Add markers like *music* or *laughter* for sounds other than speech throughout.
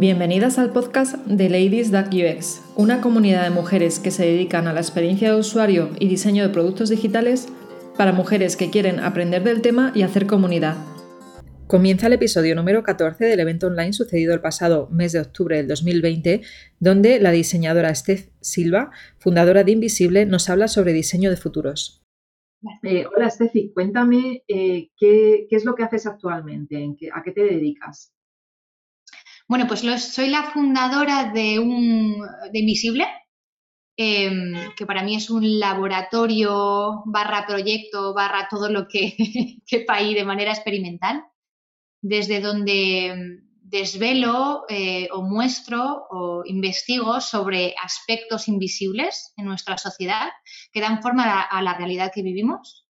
Bienvenidas al podcast de Ladies UX, una comunidad de mujeres que se dedican a la experiencia de usuario y diseño de productos digitales para mujeres que quieren aprender del tema y hacer comunidad. Comienza el episodio número 14 del evento online sucedido el pasado mes de octubre del 2020, donde la diseñadora Steph Silva, fundadora de Invisible, nos habla sobre diseño de futuros. Eh, hola Steffi, cuéntame eh, ¿qué, es lo que haces actualmente, a qué te dedicas. Bueno, pues soy la fundadora de, un, de Invisible, em, que para mí es un laboratorio barra proyecto barra todo lo que *laughs* quepa ahí de manera experimental, desde donde desvelo eh, o muestro o investigo sobre aspectos invisibles en nuestra sociedad que dan forma a la realidad que vivimos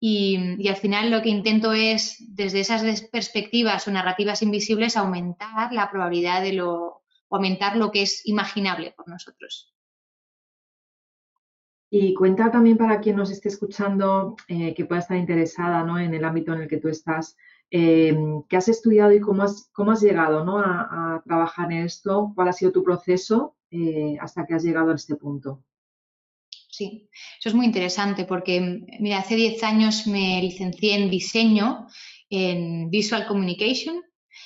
y, al final lo que intento es, desde esas perspectivas o narrativas invisibles, aumentar la probabilidad de lo, aumentar lo que es imaginable por nosotros. Y cuenta también para quien nos esté escuchando, eh, que pueda estar interesada ¿no? en el ámbito en el que tú estás, eh, qué has estudiado y cómo has, cómo has llegado ¿no? a, trabajar en esto, cuál ha sido tu proceso eh, hasta que has llegado a este punto. Sí, eso es muy interesante porque, mira, hace 10 años me licencié en diseño, en Visual Communication,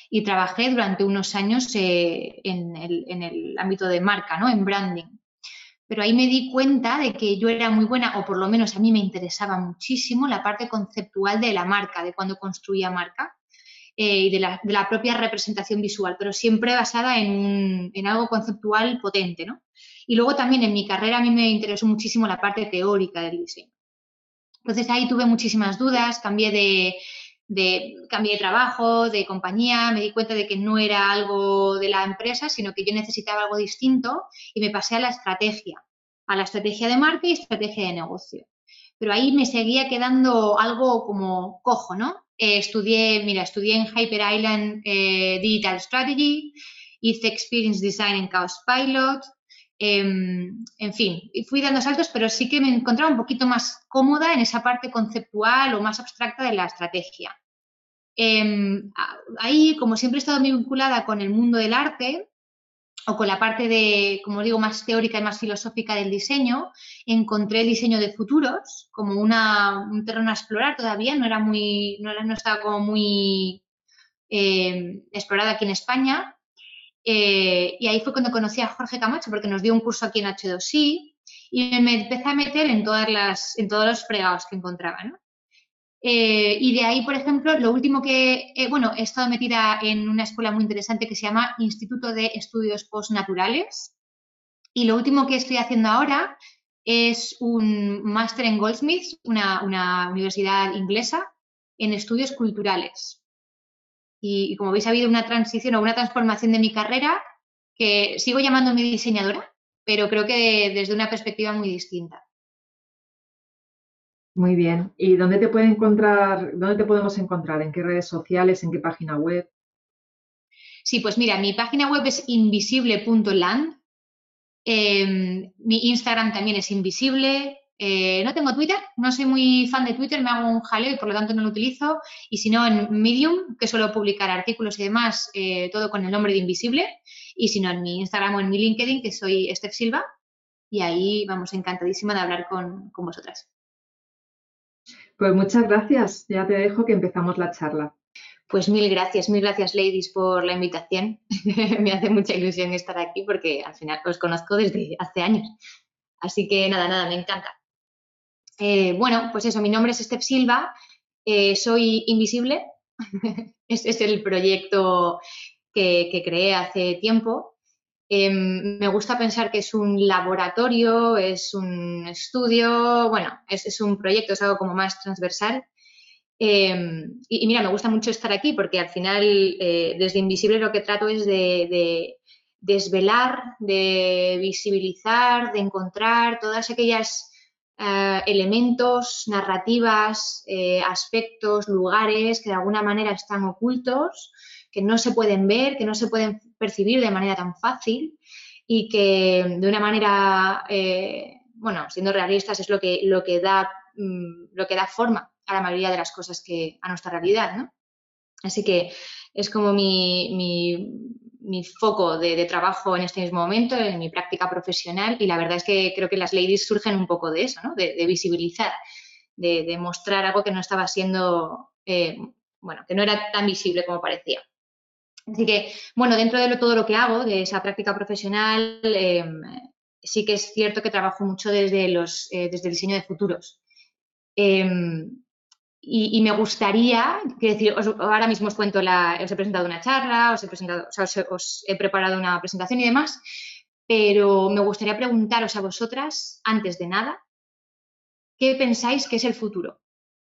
y trabajé durante unos años eh, en, el, ámbito de marca, ¿no? En branding. Pero ahí me di cuenta de que yo era muy buena, o por lo menos a mí me interesaba muchísimo la parte conceptual de la marca, de cuando construía marca eh, y de la, propia representación visual, pero siempre basada en, en algo conceptual potente, ¿no? Y luego también en mi carrera a mí me interesó muchísimo la parte teórica del diseño. Entonces ahí tuve muchísimas dudas, cambié de, cambié de trabajo, de compañía, me di cuenta de que no era algo de la empresa, sino que yo necesitaba algo distinto y me pasé a la estrategia, a la estrategia de marca y estrategia de negocio. Pero ahí me seguía quedando algo como cojo, ¿no? Eh, estudié, mira, estudié en Hyper Island eh, Digital Strategy, hice Experience Design en Chaos Pilot, Em, en fin, fui dando saltos, pero sí que me encontraba un poquito más cómoda en esa parte conceptual o más abstracta de la estrategia. Em, ahí, como siempre he estado muy vinculada con el mundo del arte o con la parte de, como digo, más teórica y más filosófica del diseño, encontré el diseño de futuros como un terreno a explorar todavía, no era muy, no, estaba como muy eh, explorada aquí en España, eh, y ahí fue cuando conocí a Jorge Camacho, porque nos dio un curso aquí en H2I y me empecé a meter en, todas las, en todos los fregados que encontraba. Eh, y de ahí, por ejemplo, lo último que, eh, bueno, he estado metida en una escuela muy interesante que se llama Instituto de Estudios Postnaturales. Y lo último que estoy haciendo ahora es un máster en Goldsmiths, una, una universidad inglesa, en estudios culturales y, como veis ha habido una transición o una transformación de mi carrera que sigo llamándome diseñadora, pero creo que desde una perspectiva muy distinta. Muy bien. ¿Y dónde te puede encontrar, dónde te podemos encontrar? ¿En qué redes sociales? ¿En qué página web? Sí, pues mira, mi página web es invisible.land. Em, mi Instagram también es invisible. Eh, no tengo Twitter, no soy muy fan de Twitter, me hago un jaleo y por lo tanto no lo utilizo. Y si no, en Medium, que suelo publicar artículos y demás, eh, todo con el nombre de Invisible. Y si no, en mi Instagram o en mi LinkedIn, que soy Steph Silva. Y ahí vamos encantadísima de hablar con, con vosotras. Pues muchas gracias. Ya te dejo que empezamos la charla. Pues mil gracias, mil gracias, ladies, por la invitación. *laughs* me hace mucha ilusión estar aquí porque al final os conozco desde hace años. Así que nada, nada, me encanta. Eh, bueno, pues eso, mi nombre es Steph Silva, eh, soy invisible, *laughs* este es el proyecto que, creé hace tiempo. Em, me gusta pensar que es un laboratorio, es un estudio, bueno, es, un proyecto, es algo como más transversal. Em, y, mira, me gusta mucho estar aquí porque al final eh, desde Invisible lo que trato es de desvelar, de visibilizar, de encontrar todas aquellas eh, elementos, narrativas, eh, aspectos, lugares que de alguna manera están ocultos, que no se pueden ver, que no se pueden percibir de manera tan fácil y que de una manera, eh, bueno, siendo realistas, es lo que, lo que da mm, lo que da forma a la mayoría de las cosas que a nuestra realidad, ¿no? Así que es como mi foco de, trabajo en este mismo momento, en mi práctica profesional, y la verdad es que creo que las ladies surgen un poco de eso, ¿no? de, visibilizar, de, mostrar algo que no estaba siendo, eh, bueno, que no era tan visible como parecía. Así que, bueno, dentro de todo lo que hago, de esa práctica profesional, em, sí que es cierto que trabajo mucho desde, los, eh, desde el diseño de futuros. Y, me gustaría, quiero decir, ahora mismo os cuento, la, os he presentado una charla, os he, presentado, os, he preparado una presentación y demás, pero me gustaría preguntaros a vosotras, antes de nada, ¿qué pensáis que es el futuro?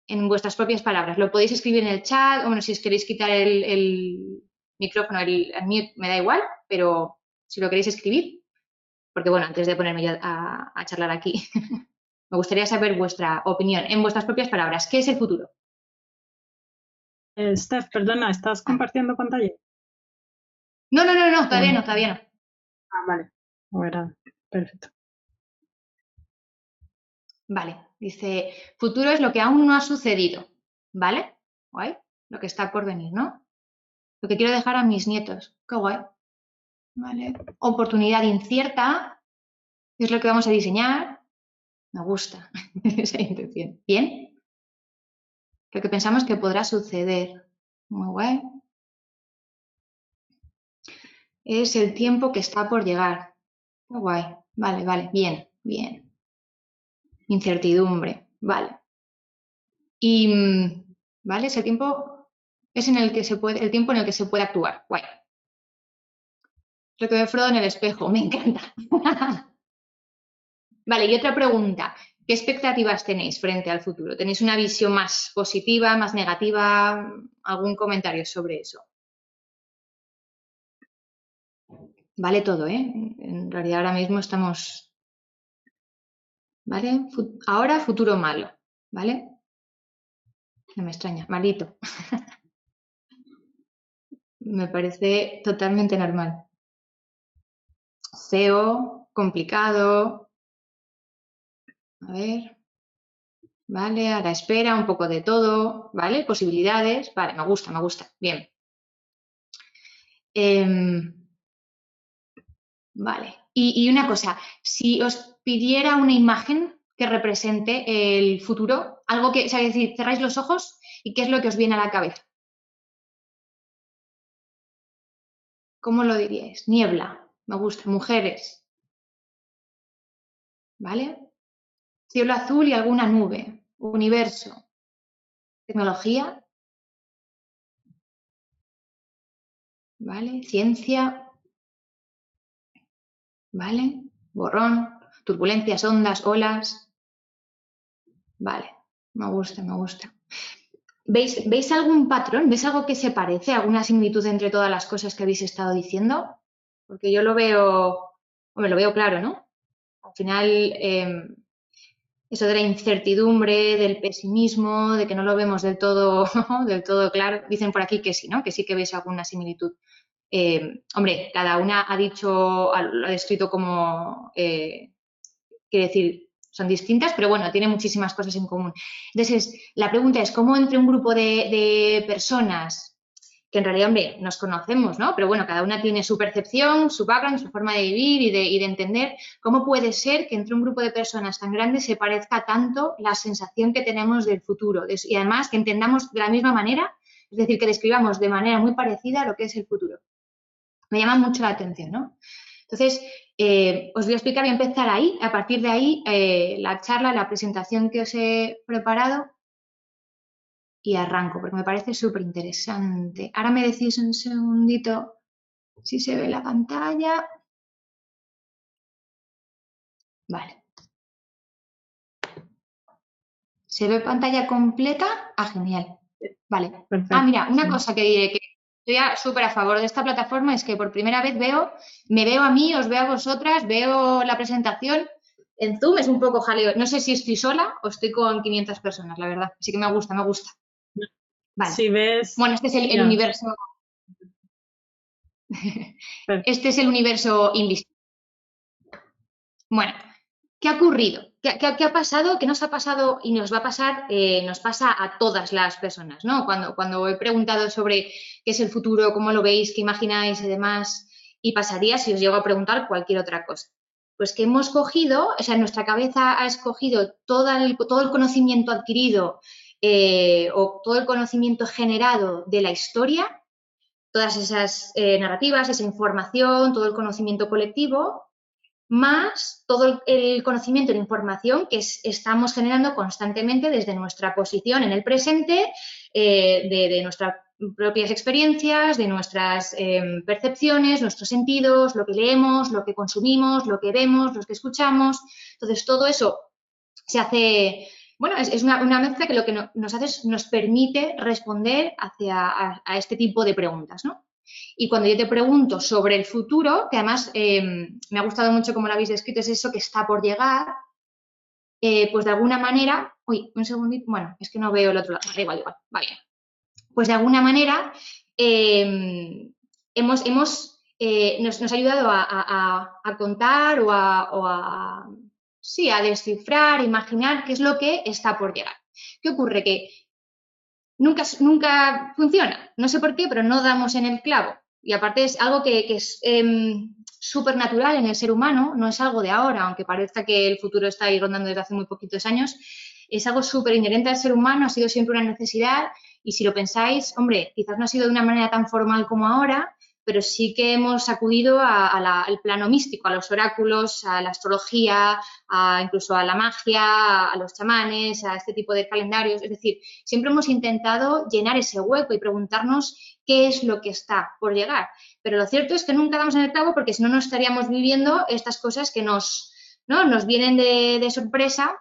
En vuestras propias palabras. Lo podéis escribir en el chat, o bueno, si os queréis quitar el, micrófono, el, mute, me da igual, pero si lo queréis escribir, porque bueno, antes de ponerme ya a charlar aquí, *laughs* Me gustaría saber vuestra opinión en vuestras propias palabras. ¿Qué es el futuro? Eh, Steph, perdona, ¿estás compartiendo pantalla? No, no, no, no, todavía no, todavía no. Ah, vale. Bueno, perfecto. Vale, dice, futuro es lo que aún no ha sucedido, ¿vale? Guay, lo que está por venir, ¿no? Lo que quiero dejar a mis nietos, qué guay. Vale, oportunidad incierta, es lo que vamos a diseñar, me gusta *laughs* esa intención. Bien. Lo que pensamos que podrá suceder. Muy guay. Es el tiempo que está por llegar. Muy guay. Vale, vale. Bien, bien. Incertidumbre. Vale. Y, mm, ¿vale? Ese tiempo es en el que se puede, el tiempo en el que se puede actuar. Guay. Lo que ve Frodo en el espejo. Me encanta. *laughs* Vale, y otra pregunta. ¿Qué expectativas tenéis frente al futuro? ¿Tenéis una visión más positiva, más negativa? ¿Algún comentario sobre eso? Vale todo, ¿eh? En realidad ahora mismo estamos... ¿Vale? Ahora futuro malo, ¿vale? No me extraña, malito. *laughs* me parece totalmente normal. Feo, complicado, a ver. Vale, a la espera, un poco de todo, ¿vale? Posibilidades, vale, me gusta, me gusta, bien. Em, vale, y, una cosa, si os pidiera una imagen que represente el futuro, algo que, o sea, decir, cerráis los ojos y qué es lo que os viene a la cabeza. ¿Cómo lo diríais? Niebla, me gusta, mujeres. ¿Vale? Cielo azul y alguna nube, universo, tecnología, ¿vale? Ciencia, ¿vale? Borrón, turbulencias, ondas, olas, ¿vale? Me gusta, me gusta. ¿Veis, ¿Veis algún patrón? ¿Veis algo que se parece? ¿Alguna similitud entre todas las cosas que habéis estado diciendo? Porque yo lo veo, hombre, lo veo claro, ¿no? Al final, em, eso de la incertidumbre, del pesimismo, de que no lo vemos del todo, *laughs* del todo claro. Dicen por aquí que sí, ¿no? Que sí que veis alguna similitud. Eh, hombre, cada una ha dicho, lo ha descrito como, eh, quiere decir, son distintas, pero bueno, tiene muchísimas cosas en común. Entonces, la pregunta es, ¿cómo entre un grupo de, de personas que en realidad, hombre, nos conocemos, ¿no? Pero bueno, cada una tiene su percepción, su background, su forma de vivir y de, entender cómo puede ser que entre un grupo de personas tan grandes se parezca tanto la sensación que tenemos del futuro y además que entendamos de la misma manera, es decir, que describamos de manera muy parecida lo que es el futuro. Me llama mucho la atención, ¿no? Entonces, eh, os voy a explicar, voy a empezar ahí, a partir de ahí, eh, la charla, la presentación que os he preparado y arranco, porque me parece súper interesante. Ahora me decís un segundito si se ve la pantalla. Vale. ¿Se ve pantalla completa? Ah, genial. Vale. Ah, mira, una cosa que diré que estoy súper a favor de esta plataforma es que por primera vez veo, me veo a mí, os veo a vosotras, veo la presentación. En Zoom es un poco jaleo. No sé si estoy sola o estoy con 500 personas, la verdad. Así que me gusta, me gusta. Si ves... Bueno, este es el, universo. *laughs* este es el universo invisible. Bueno, ¿qué ha ocurrido? ¿Qué, ha pasado? ¿Qué nos ha pasado y nos va a pasar? Eh, nos pasa a todas las personas, ¿no? Cuando, cuando he preguntado sobre qué es el futuro, cómo lo veis, qué imagináis y demás, y pasaría si os llego a preguntar cualquier otra cosa. Pues que hemos cogido, o sea, nuestra cabeza ha escogido todo el, todo el conocimiento adquirido eh, o todo el conocimiento generado de la historia, todas esas eh, narrativas, esa información, todo el conocimiento colectivo, más todo el conocimiento y la información que estamos generando constantemente desde nuestra posición en el presente, eh, de, nuestras propias experiencias, de nuestras em, percepciones, nuestros sentidos, lo que leemos, lo que consumimos, lo que vemos, lo que escuchamos. Entonces, todo eso se hace, bueno, es, una, mezcla que lo que nos hace es, nos permite responder hacia a este tipo de preguntas, ¿no? Y cuando yo te pregunto sobre el futuro, que además em, me ha gustado mucho como lo habéis descrito, es eso que está por llegar, eh, pues de alguna manera, uy, un segundito, bueno, es que no veo el otro lado, igual, igual, vale. Pues de alguna manera em, hemos, hemos eh, nos, ha ayudado a, contar a, o a, sí, a descifrar, imaginar qué es lo que está por llegar. ¿Qué ocurre? Que nunca, nunca funciona. No sé por qué, pero no damos en el clavo. Y aparte es algo que, es eh, súper natural en el ser humano, no es algo de ahora, aunque parezca que el futuro está ahí rondando desde hace muy poquitos años. Es algo súper inherente al ser humano, ha sido siempre una necesidad y si lo pensáis, hombre, quizás no ha sido de una manera tan formal como ahora, pero sí que hemos acudido al plano místico, a los oráculos, a la astrología, a, incluso a la magia, a los chamanes, a este tipo de calendarios. Es decir, siempre hemos intentado llenar ese hueco y preguntarnos qué es lo que está por llegar. Pero lo cierto es que nunca damos en el clavo porque si no, no estaríamos viviendo estas cosas que nos, ¿no? nos vienen de, sorpresa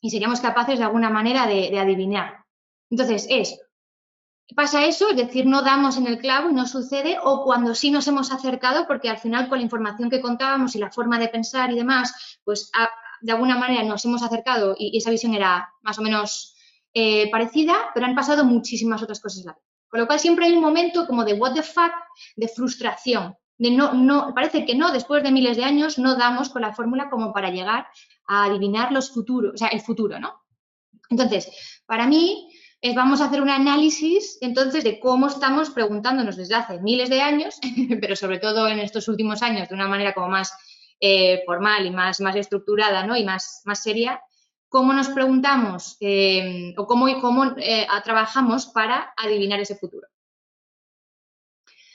y seríamos capaces de alguna manera de, de adivinar. Entonces, es pasa eso, es decir, no damos en el clavo y no sucede, o cuando sí nos hemos acercado, porque al final con la información que contábamos y la forma de pensar y demás, pues de alguna manera nos hemos acercado y, esa visión era más o menos eh, parecida, pero han pasado muchísimas otras cosas. Con lo cual siempre hay un momento como de what the fuck, de frustración, de no, no, parece que no, después de miles de años no damos con la fórmula como para llegar a adivinar los futuros, o sea, el futuro, ¿no? Entonces, para mí, es vamos a hacer un análisis entonces de cómo estamos preguntándonos desde hace miles de años, *laughs* pero sobre todo en estos últimos años de una manera como más eh, formal y más, más estructurada ¿no? y más, más seria, cómo nos preguntamos eh, o cómo, cómo eh, trabajamos para adivinar ese futuro.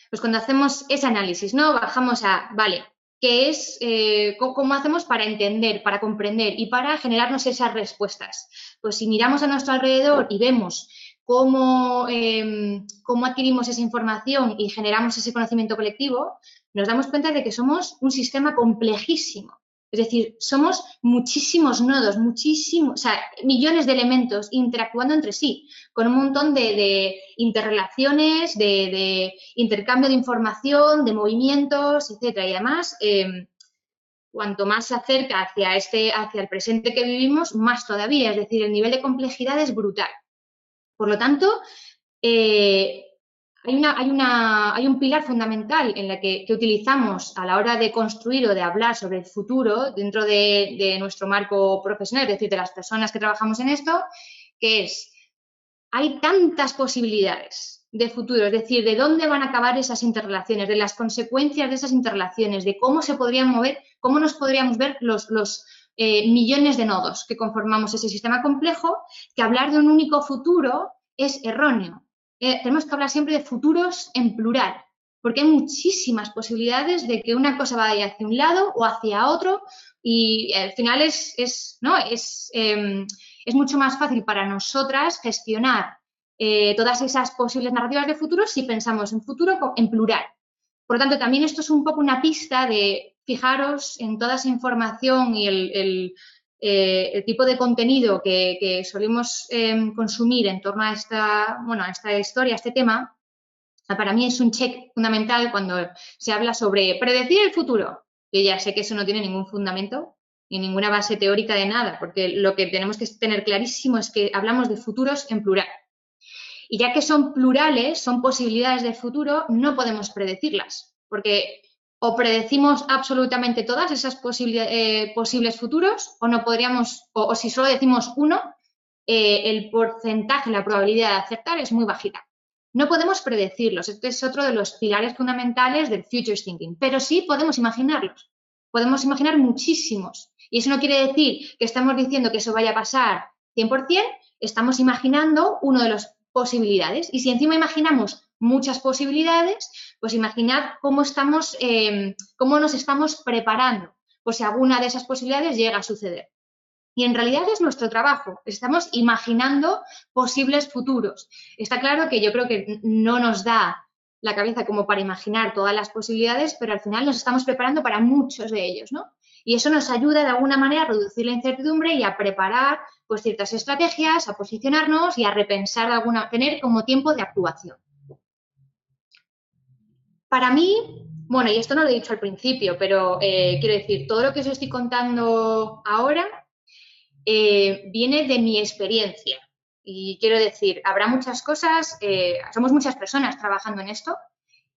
Pues cuando hacemos ese análisis, ¿no? Bajamos a, vale, que es eh, cómo hacemos para entender, para comprender y para generarnos esas respuestas. Pues si miramos a nuestro alrededor y vemos cómo, em, cómo adquirimos esa información y generamos ese conocimiento colectivo, nos damos cuenta de que somos un sistema complejísimo. Es decir, somos muchísimos nodos, muchísimos, o sea, millones de elementos interactuando entre sí, con un montón de, interrelaciones, de, intercambio de información, de movimientos, etcétera. Y además, em, cuanto más se acerca hacia, este, hacia el presente que vivimos, más todavía. Es decir, el nivel de complejidad es brutal. Por lo tanto, eh, hay, una, hay, una, hay un pilar fundamental en la que, utilizamos a la hora de construir o de hablar sobre el futuro dentro de, nuestro marco profesional, es decir, de las personas que trabajamos en esto, que es, hay tantas posibilidades de futuro, es decir, de dónde van a acabar esas interrelaciones, de las consecuencias de esas interrelaciones, de cómo se podrían mover, cómo nos podríamos ver los, eh, millones de nodos que conformamos ese sistema complejo, que hablar de un único futuro es erróneo. Eh, tenemos que hablar siempre de futuros en plural, porque hay muchísimas posibilidades de que una cosa vaya hacia un lado o hacia otro y al final es, es ¿no? es, em, es mucho más fácil para nosotras gestionar eh, todas esas posibles narrativas de futuro si pensamos en futuro en plural. Por lo tanto, también esto es un poco una pista de fijaros en toda esa información y el, eh, el tipo de contenido que, que solemos em, consumir en torno a esta, bueno, a esta historia, a este tema, para mí es un check fundamental cuando se habla sobre predecir el futuro. Yo ya sé que eso no tiene ningún fundamento ni ninguna base teórica de nada, porque lo que tenemos que tener clarísimo es que hablamos de futuros en plural. Y ya que son plurales, son posibilidades de futuro, no podemos predecirlas, porque o predecimos absolutamente todas esas eh, posibles futuros o no podríamos, o, si solo decimos uno, eh, el porcentaje, la probabilidad de acertar es muy bajita. No podemos predecirlos, este es otro de los pilares fundamentales del Future Thinking, pero sí podemos imaginarlos. Podemos imaginar muchísimos. Y eso no quiere decir que estamos diciendo que eso vaya a pasar 100%, estamos imaginando uno de las posibilidades. Y si encima imaginamos muchas posibilidades, pues imaginad cómo estamos, em, cómo nos estamos preparando por si alguna de esas posibilidades llega a suceder. Y en realidad es nuestro trabajo, estamos imaginando posibles futuros. Está claro que yo creo que no nos da la cabeza como para imaginar todas las posibilidades, pero al final nos estamos preparando para muchos de ellos, ¿no? Y eso nos ayuda de alguna manera a reducir la incertidumbre y a preparar pues ciertas estrategias, a posicionarnos y a repensar de alguna, tener como tiempo de actuación. Para mí, bueno, y esto no lo he dicho al principio, pero eh, quiero decir, todo lo que os estoy contando ahora eh, viene de mi experiencia. Y quiero decir, habrá muchas cosas, eh, somos muchas personas trabajando en esto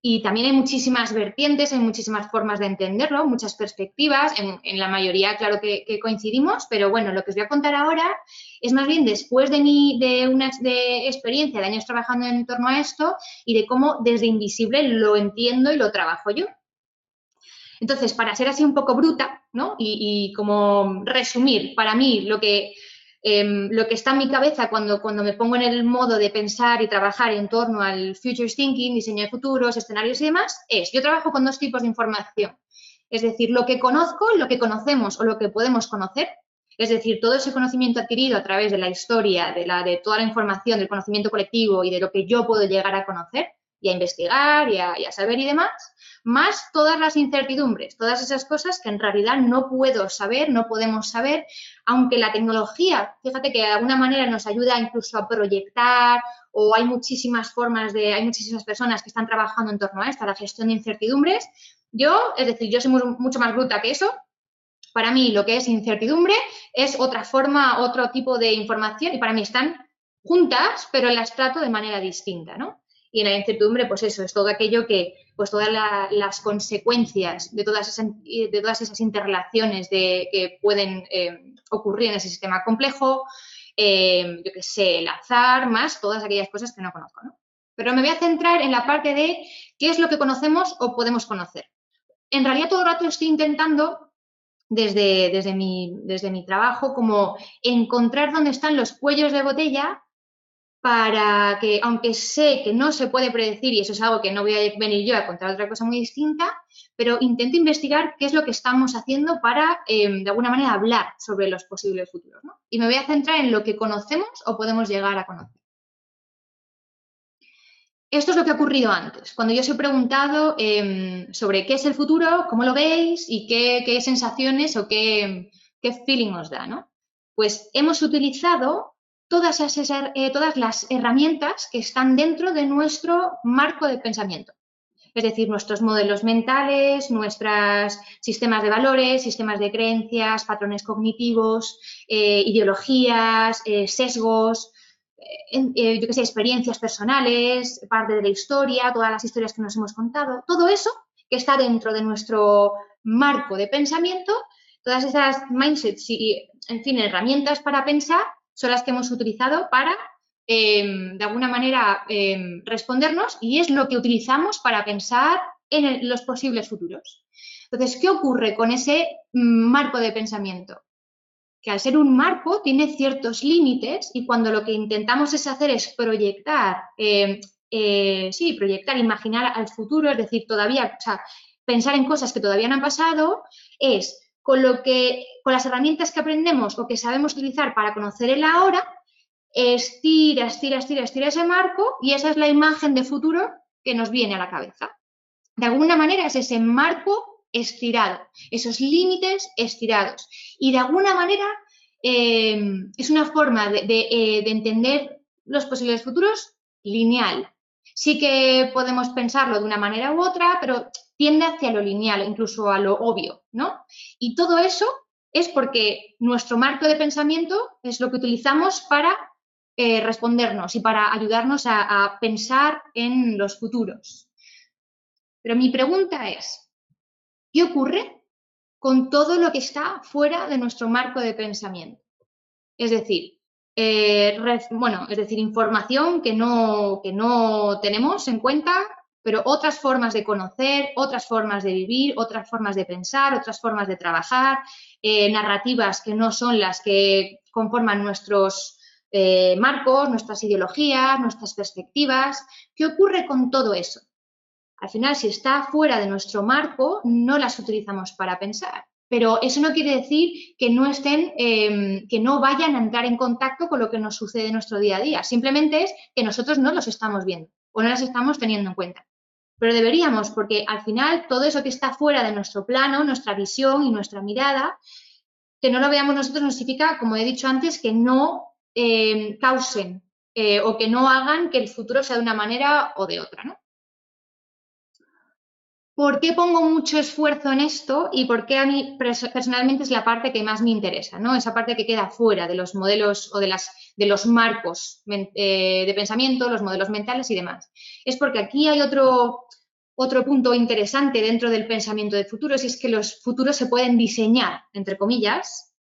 y también hay muchísimas vertientes, hay muchísimas formas de entenderlo, muchas perspectivas. En, la mayoría, claro que, coincidimos, pero bueno, lo que os voy a contar ahora es más bien después de, mi, de una experiencia de años trabajando en torno a esto y de cómo desde invisible lo entiendo y lo trabajo yo. Entonces, para ser así un poco bruta, ¿no? Y como resumir, para mí lo que Em, lo que está en mi cabeza cuando, cuando me pongo en el modo de pensar y trabajar en torno al future thinking, diseño de futuros, escenarios y demás, es, yo trabajo con dos tipos de información. Es decir, lo que conozco, lo que conocemos o lo que podemos conocer. Es decir, todo ese conocimiento adquirido a través de la historia, de, la, de toda la información, del conocimiento colectivo y de lo que yo puedo llegar a conocer y a investigar y a saber y demás más todas las incertidumbres, todas esas cosas que en realidad no puedo saber, no podemos saber, aunque la tecnología, fíjate que de alguna manera nos ayuda incluso a proyectar o hay muchísimas formas de, hay muchísimas personas que están trabajando en torno a esto, a la gestión de incertidumbres. Yo, es decir, yo soy mucho más bruta que eso. Para mí lo que es incertidumbre es otra forma, otro tipo de información y para mí están juntas, pero las trato de manera distinta, ¿no? Y en la incertidumbre, pues eso, es todo aquello que, pues todas las consecuencias de todas esas, de todas esas interrelaciones que pueden eh, ocurrir en ese sistema complejo, eh, yo qué sé, el azar, más todas aquellas cosas que no conozco, ¿no? Pero me voy a centrar en la parte de qué es lo que conocemos o podemos conocer. En realidad todo el rato estoy intentando desde, desde, mi, desde mi trabajo como encontrar dónde están los cuellos de botella para que, aunque sé que no se puede predecir, y eso es algo que no voy a venir yo a contar otra cosa muy distinta, pero intento investigar qué es lo que estamos haciendo para, em, de alguna manera, hablar sobre los posibles futuros. Y me voy a centrar en lo que conocemos o podemos llegar a conocer. Esto es lo que ha ocurrido antes. Cuando yo os he preguntado em, sobre qué es el futuro, cómo lo veis y qué, sensaciones o qué, qué feeling os da, ¿no? Pues hemos utilizado todas, esas, eh, todas las herramientas que están dentro de nuestro marco de pensamiento. Es decir, nuestros modelos mentales, nuestros sistemas de valores, sistemas de creencias, patrones cognitivos, eh, ideologías, eh, sesgos, yo qué sé, experiencias personales, parte de la historia, todas las historias que nos hemos contado, todo eso que está dentro de nuestro marco de pensamiento, todas esas mindsets y, en fin, herramientas para pensar, son las que hemos utilizado para, em, de alguna manera, em, respondernos y es lo que utilizamos para pensar en los posibles futuros. Entonces, ¿qué ocurre con ese marco de pensamiento? Que al ser un marco tiene ciertos límites y cuando lo que intentamos es hacer es proyectar, em, eh, sí, proyectar, imaginar al futuro, es decir, todavía, o sea, pensar en cosas que todavía no han pasado, es con lo que, con las herramientas que aprendemos o que sabemos utilizar para conocer el ahora, estira, estira, estira, estira ese marco y esa es la imagen de futuro que nos viene a la cabeza. De alguna manera es ese marco estirado, esos límites estirados. Y de alguna manera em, es una forma eh, de entender los posibles futuros lineal. Sí que podemos pensarlo de una manera u otra, pero tiende hacia lo lineal, incluso a lo obvio, ¿no? Y todo eso es porque nuestro marco de pensamiento es lo que utilizamos para eh, respondernos y para ayudarnos a, pensar en los futuros. Pero mi pregunta es, ¿Qué ocurre con todo lo que está fuera de nuestro marco de pensamiento? Es decir, eh, bueno, es decir, información que no, que no tenemos en cuenta, pero otras formas de conocer, otras formas de vivir, otras formas de pensar, otras formas de trabajar, eh, narrativas que no son las que conforman nuestros eh, marcos, nuestras ideologías, nuestras perspectivas. ¿Qué ocurre con todo eso? Al final, si está fuera de nuestro marco, no las utilizamos para pensar. Pero eso no quiere decir que no estén, em, que no vayan a entrar en contacto con lo que nos sucede en nuestro día a día. Simplemente es que nosotros no los estamos viendo o no las estamos teniendo en cuenta. Pero deberíamos, porque al final todo eso que está fuera de nuestro plano, nuestra visión y nuestra mirada, que no lo veamos nosotros nos significa, como he dicho antes, que no em, causen eh, o que no hagan que el futuro sea de una manera o de otra, ¿no? ¿Por qué pongo mucho esfuerzo en esto y por qué a mí personalmente es la parte que más me interesa, ¿no? Esa parte que queda fuera de los modelos o de, los marcos eh, de pensamiento, los modelos mentales y demás. Es porque aquí hay otro, otro punto interesante dentro del pensamiento de futuros y es que los futuros se pueden diseñar, entre comillas.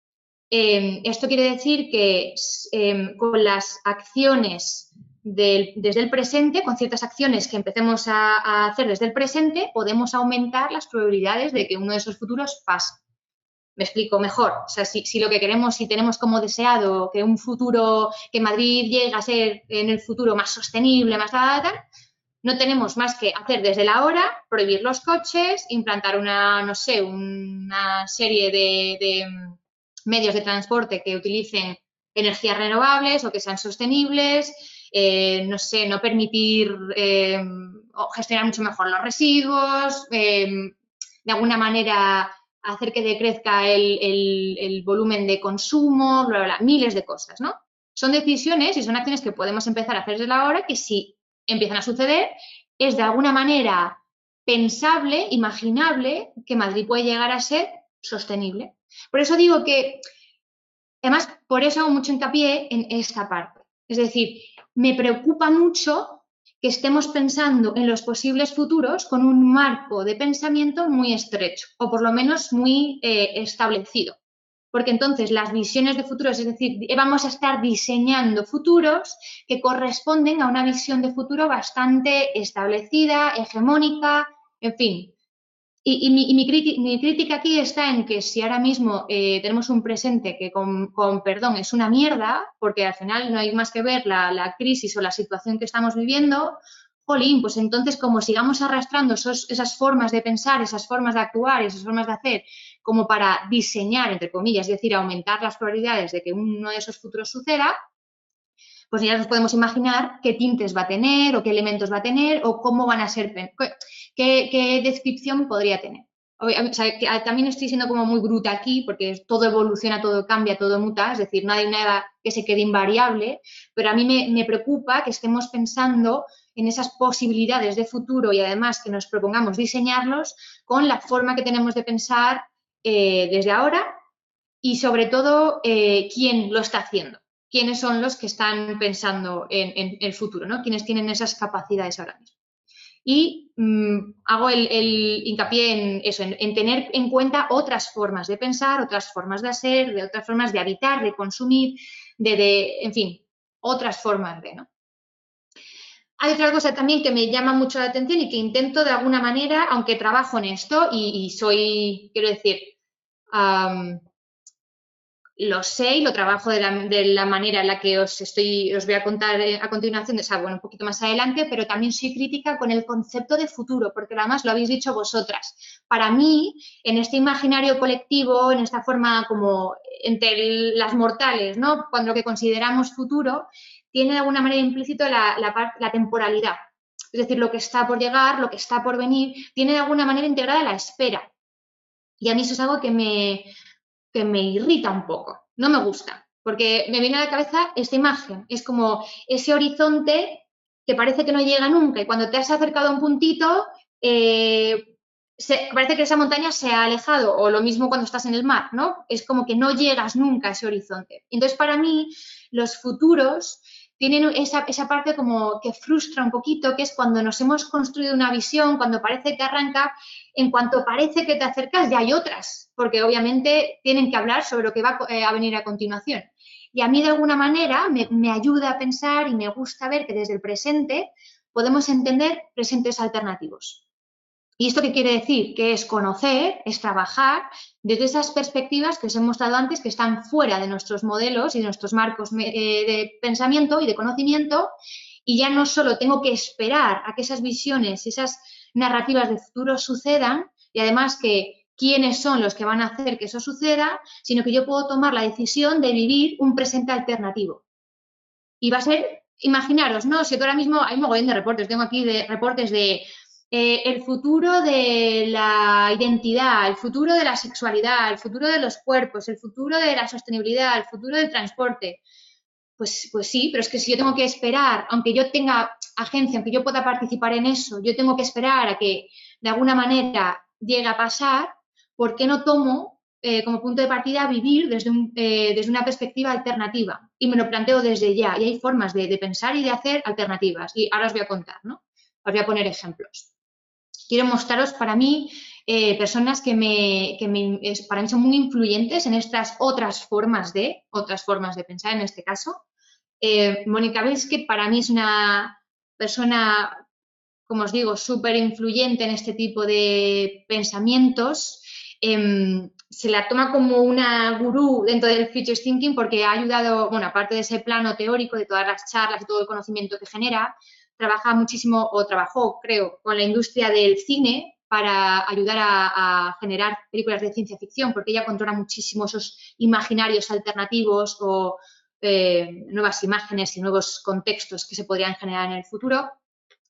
Em, esto quiere decir que em, con las acciones desde el presente, con ciertas acciones que empecemos a, hacer desde el presente, podemos aumentar las probabilidades de que uno de esos futuros pase. Me explico mejor. O sea, si, lo que queremos, si tenemos como deseado que un futuro, que Madrid llegue a ser en el futuro más sostenible, más tal, no tenemos más que hacer desde la hora, prohibir los coches, implantar una, no sé, una serie de medios de transporte que utilicen energías renovables o que sean sostenibles, eh, no sé, no permitir eh, gestionar mucho mejor los residuos, eh, de alguna manera hacer que decrezca el, volumen de consumo, miles de cosas, ¿no? Son decisiones y son acciones que podemos empezar a hacer desde la hora que si empiezan a suceder es de alguna manera pensable, imaginable, que Madrid puede llegar a ser sostenible. Por eso digo que, además, por eso hago mucho hincapié en esta parte. Es decir, me preocupa mucho que estemos pensando en los posibles futuros con un marco de pensamiento muy estrecho o por lo menos muy eh, establecido. Porque entonces las visiones de futuros, es decir, vamos a estar diseñando futuros que corresponden a una visión de futuro bastante establecida, hegemónica, en fin, y, mi, crítica aquí está en que si ahora mismo eh, tenemos un presente que con, perdón es una mierda, porque al final no hay más que ver la, crisis o la situación que estamos viviendo, jolín, pues entonces como sigamos arrastrando esas formas de pensar, esas formas de actuar, esas formas de hacer, como para diseñar, entre comillas, es decir, aumentar las probabilidades de que uno de esos futuros suceda, pues ya nos podemos imaginar qué tintes va a tener o qué elementos va a tener o cómo van a ser, qué, descripción podría tener. también estoy siendo como muy bruta aquí porque todo evoluciona, todo cambia, todo muta, es decir, no hay nada que se quede invariable, pero a mí me, preocupa que estemos pensando en esas posibilidades de futuro y además que nos propongamos diseñarlos con la forma que tenemos de pensar eh, desde ahora y sobre todo eh, quién lo está haciendo quiénes son los que están pensando en, el futuro, ¿no? Quiénes tienen esas capacidades ahora mismo. Y mm, hago el, hincapié en eso, en, tener en cuenta otras formas de pensar, otras formas de hacer, de otras formas de habitar, de consumir, de, en fin, otras formas de, ¿no? Hay otra cosa también que me llama mucho la atención y que intento de alguna manera, aunque trabajo en esto y, soy, quiero decir, lo sé y lo trabajo de la, manera en la que os estoy, os voy a contar eh, a continuación, o sea, un poquito más adelante, pero también soy crítica con el concepto de futuro, porque además lo habéis dicho vosotras. Para mí, en este imaginario colectivo, en esta forma como entre las mortales, ¿no? Cuando lo que consideramos futuro, tiene de alguna manera implícito la, la temporalidad. Es decir, lo que está por llegar, lo que está por venir, tiene de alguna manera integrada la espera. Y a mí eso es algo que me, que me irrita un poco, no me gusta, porque me viene a la cabeza esta imagen, es como ese horizonte que parece que no llega nunca y cuando te has acercado a un puntito, eh, parece que esa montaña se ha alejado, o lo mismo cuando estás en el mar, ¿no? Es como que no llegas nunca a ese horizonte. Entonces, para mí, los futuros tienen esa, esa, parte como que frustra un poquito, que es cuando nos hemos construido una visión, cuando parece que arranca, en cuanto parece que te acercas ya hay otras, porque obviamente tienen que hablar sobre lo que va a venir a continuación. Y a mí de alguna manera me, me ayuda a pensar y me gusta ver que desde el presente podemos entender presentes alternativos. ¿Y esto qué quiere decir? Que es conocer, es trabajar desde esas perspectivas que os he mostrado antes, que están fuera de nuestros modelos y de nuestros marcos eh, de pensamiento y de conocimiento, y ya no solo tengo que esperar a que esas visiones y esas narrativas de futuro sucedan, y además que quiénes son los que van a hacer que eso suceda, sino que yo puedo tomar la decisión de vivir un presente alternativo. Y va a ser, imaginaros, ¿no? Si ahora mismo hay un mogollón de reportes, tengo aquí reportes de eh, el futuro de la identidad, el futuro de la sexualidad, el futuro de los cuerpos, el futuro de la sostenibilidad, el futuro del transporte. Pues, pues sí, pero es que si yo tengo que esperar, aunque yo tenga agencia, aunque yo pueda participar en eso, yo tengo que esperar a que de alguna manera llegue a pasar, ¿por qué no tomo eh, como punto de partida vivir desde, eh, desde, una perspectiva alternativa? Y me lo planteo desde ya. Y hay formas de, de, pensar y de hacer alternativas. Y ahora os voy a contar, ¿no? Os voy a poner ejemplos quiero mostraros para mí eh, personas que, me, para mí son muy influyentes en estas otras formas de, otras formas de pensar en este caso. Eh, Mónica que para mí es una persona, como os digo, súper influyente en este tipo de pensamientos. Em, se la toma como una gurú dentro del Future Thinking porque ha ayudado, bueno, aparte de ese plano teórico, de todas las charlas y todo el conocimiento que genera, trabaja muchísimo o trabajó, creo, con la industria del cine para ayudar a, generar películas de ciencia ficción, porque ella controla muchísimo esos imaginarios alternativos o eh, nuevas imágenes y nuevos contextos que se podrían generar en el futuro.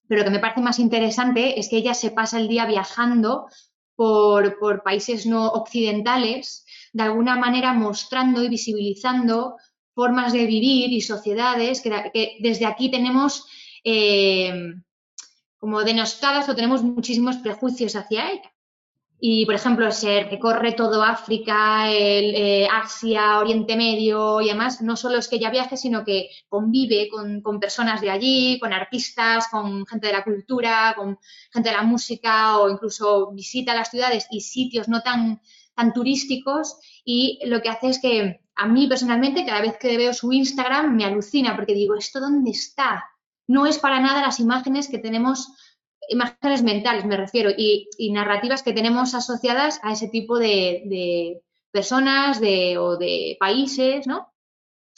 Pero lo que me parece más interesante es que ella se pasa el día viajando por, por países no occidentales, de alguna manera mostrando y visibilizando formas de vivir y sociedades que, que desde aquí tenemos eh, como denostadas o tenemos muchísimos prejuicios hacia ella. Y, por ejemplo, se recorre todo África, el, eh, Asia, Oriente Medio y demás. No solo es que ella viaje, sino que convive con, con, personas de allí, con artistas, con gente de la cultura, con gente de la música o incluso visita las ciudades y sitios no tan, tan turísticos. Y lo que hace es que a mí personalmente, cada vez que veo su Instagram, me alucina porque digo, ¿esto dónde está? No es para nada las imágenes que tenemos, imágenes mentales me refiero, y, narrativas que tenemos asociadas a ese tipo de, personas de, o de países, ¿no?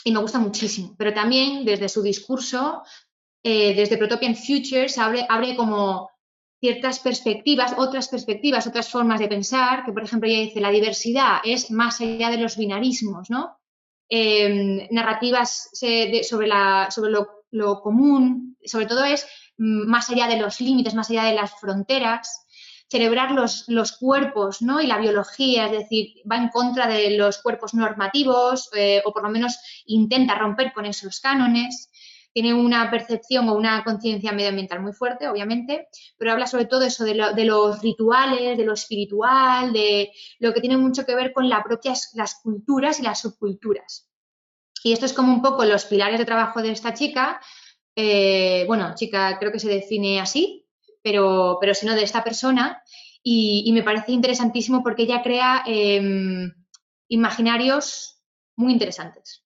Y me gusta muchísimo. Pero también desde su discurso, eh, desde Protopian Futures, abre, abre como ciertas perspectivas, otras perspectivas, otras formas de pensar, que por ejemplo ella dice, la diversidad es más allá de los binarismos, ¿no? Em, narrativas sobre, la, sobre lo común, sobre todo es mm, más allá de los límites, más allá de las fronteras, celebrar los, los, cuerpos ¿no? y la biología, es decir, va en contra de los cuerpos normativos eh, o por lo menos intenta romper con esos cánones. Tiene una percepción o una conciencia medioambiental muy fuerte, obviamente, pero habla sobre todo eso de, de, los rituales, de lo espiritual, de lo que tiene mucho que ver con la propia, las culturas y las subculturas. Y esto es como un poco los pilares de trabajo de esta chica. Eh, bueno, chica creo que se define así, pero, pero si no de esta persona. Y, me parece interesantísimo porque ella crea em, imaginarios muy interesantes.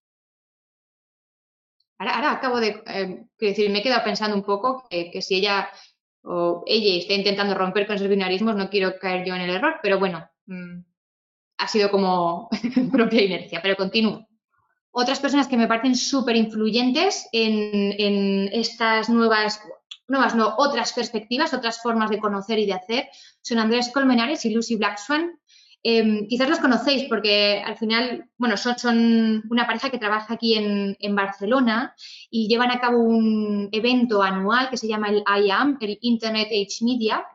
Ahora, acabo de eh, decir, me he quedado pensando un poco que, si ella o ella está intentando romper con esos binarismos, no quiero caer yo en el error, pero bueno, mm, ha sido como *laughs* propia inercia, pero continúo. Otras personas que me parecen súper influyentes en, estas nuevas, nuevas, no, otras perspectivas, otras formas de conocer y de hacer, son Andrés Colmenares y Lucy Blackswan. Eh, quizás los conocéis porque al final, bueno, son, son una pareja que trabaja aquí en, en, Barcelona y llevan a cabo un evento anual que se llama el IAM, el Internet Age Media.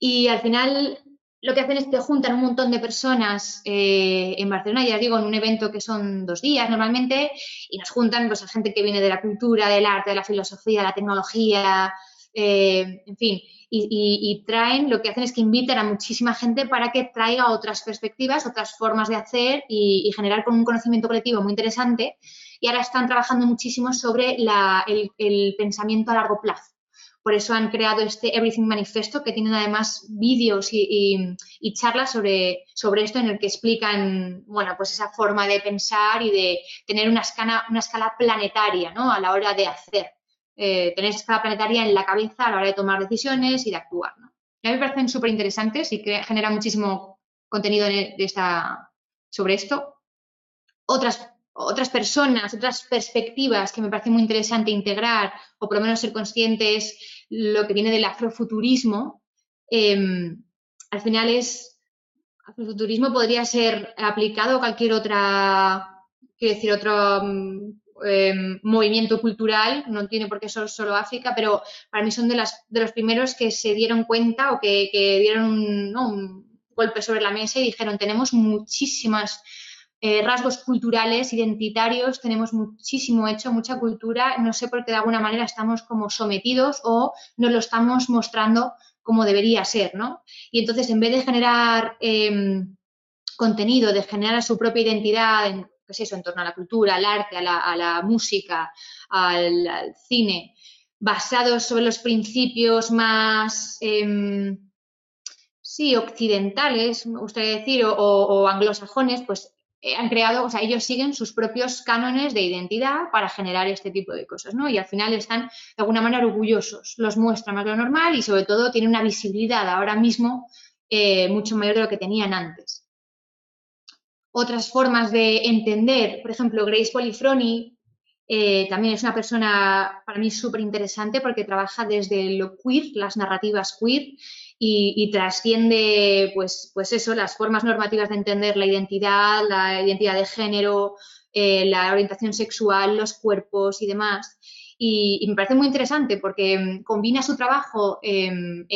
Y al final lo que hacen es que juntan un montón de personas eh, en Barcelona, ya digo, en un evento que son dos días normalmente, y nos juntan pues, a gente que viene de la cultura, del arte, de la filosofía, de la tecnología, eh, en fin, y, traen, lo que hacen es que invitan a muchísima gente para que traiga otras perspectivas, otras formas de hacer y, generar con un conocimiento colectivo muy interesante. y ahora están trabajando muchísimo sobre el, pensamiento a largo plazo. Por eso han creado este Everything Manifesto, que tienen además vídeos y, charlas sobre, sobre, esto en el que explican, bueno, pues esa forma de pensar y de tener una escala, una escala planetaria, ¿no? A la hora de hacer. Eh, tener esa escala planetaria en la cabeza a la hora de tomar decisiones y de actuar. A mí me parecen súper interesantes y que genera muchísimo contenido de esta, sobre esto. Otras, otras personas, otras perspectivas que me parece muy interesante integrar o por lo menos ser conscientes lo que viene del afrofuturismo. Em, al final es, afrofuturismo podría ser aplicado a cualquier otra, quiero decir, otro em, movimiento cultural, no tiene por qué ser solo África, pero para mí son de, las, de los primeros que se dieron cuenta o que, dieron un, golpe sobre la mesa y dijeron, tenemos muchísimas eh, rasgos culturales, identitarios, tenemos muchísimo hecho, mucha cultura, no sé por qué de alguna manera estamos como sometidos o no lo estamos mostrando como debería ser, ¿no? Y entonces, en vez de generar em, contenido, de generar su propia identidad, en, qué es eso, en torno a la cultura, al arte, a la, música, al, cine, basados sobre los principios más... Em, sí, occidentales, me gustaría decir, o, anglosajones, pues eh, han creado, o sea, ellos siguen sus propios cánones de identidad para generar este tipo de cosas, ¿no? Y al final están de alguna manera orgullosos, los muestran más lo normal y sobre todo tienen una visibilidad ahora mismo eh, mucho mayor de lo que tenían antes. Otras formas de entender, por ejemplo, Grace Polifroni eh, también es una persona para mí súper interesante porque trabaja desde lo queer, las narrativas queer, y, trasciende, pues, pues eso, las formas normativas de entender la identidad, la identidad de género, eh, la orientación sexual, los cuerpos y demás. Y, me parece muy interesante porque combina su trabajo en,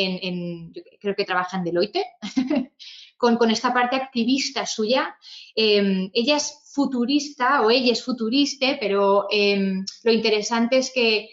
creo que trabaja en Deloitte, *laughs* con, con, esta parte activista suya. Em, ella es futurista o ella es futurista, pero em, lo interesante es que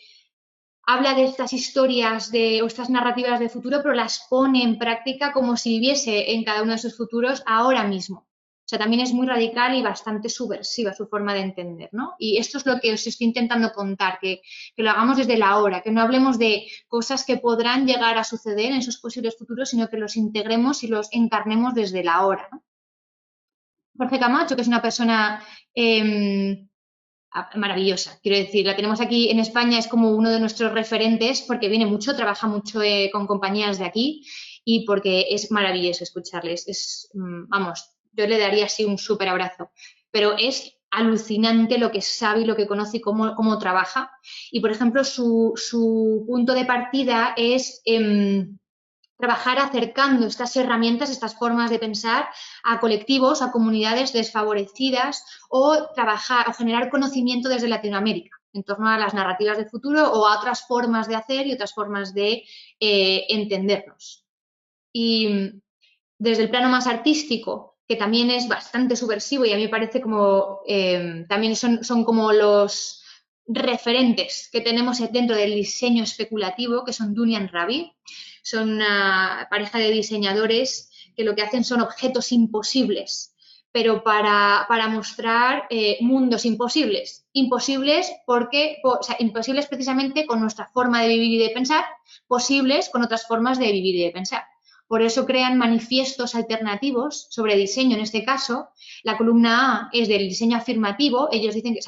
habla de estas historias de, o estas narrativas de futuro, pero las pone en práctica como si viviese en cada uno de sus futuros ahora mismo. O sea, también es muy radical y bastante subversiva su forma de entender, ¿no? Y esto es lo que os estoy intentando contar, que, lo hagamos desde la hora, que no hablemos de cosas que podrán llegar a suceder en esos posibles futuros, sino que los integremos y los encarnemos desde la hora. Jorge Camacho, que es una persona em, maravillosa. Quiero decir, la tenemos aquí en España, es como uno de nuestros referentes porque viene mucho, trabaja mucho eh, con compañías de aquí y porque es maravilloso escucharles. Es, mm, vamos, yo le daría así un súper abrazo. Pero es alucinante lo que sabe y lo que conoce y cómo, cómo trabaja. Y, por ejemplo, su, su punto de partida es... Em, trabajar acercando estas herramientas, estas formas de pensar a colectivos, a comunidades desfavorecidas o trabajar o generar conocimiento desde Latinoamérica en torno a las narrativas del futuro o a otras formas de hacer y otras formas de eh, entendernos. Y desde el plano más artístico, que también es bastante subversivo y a mí me parece como eh, también son, como los referentes que tenemos dentro del diseño especulativo, que son Dunian Ravi, son una pareja de diseñadores que lo que hacen son objetos imposibles, pero para, mostrar eh, mundos imposibles. Imposibles porque, imposibles precisamente con nuestra forma de vivir y de pensar, posibles con otras formas de vivir y de pensar. Por eso crean manifiestos alternativos sobre diseño. En este caso, la columna A es del diseño afirmativo. Ellos dicen que,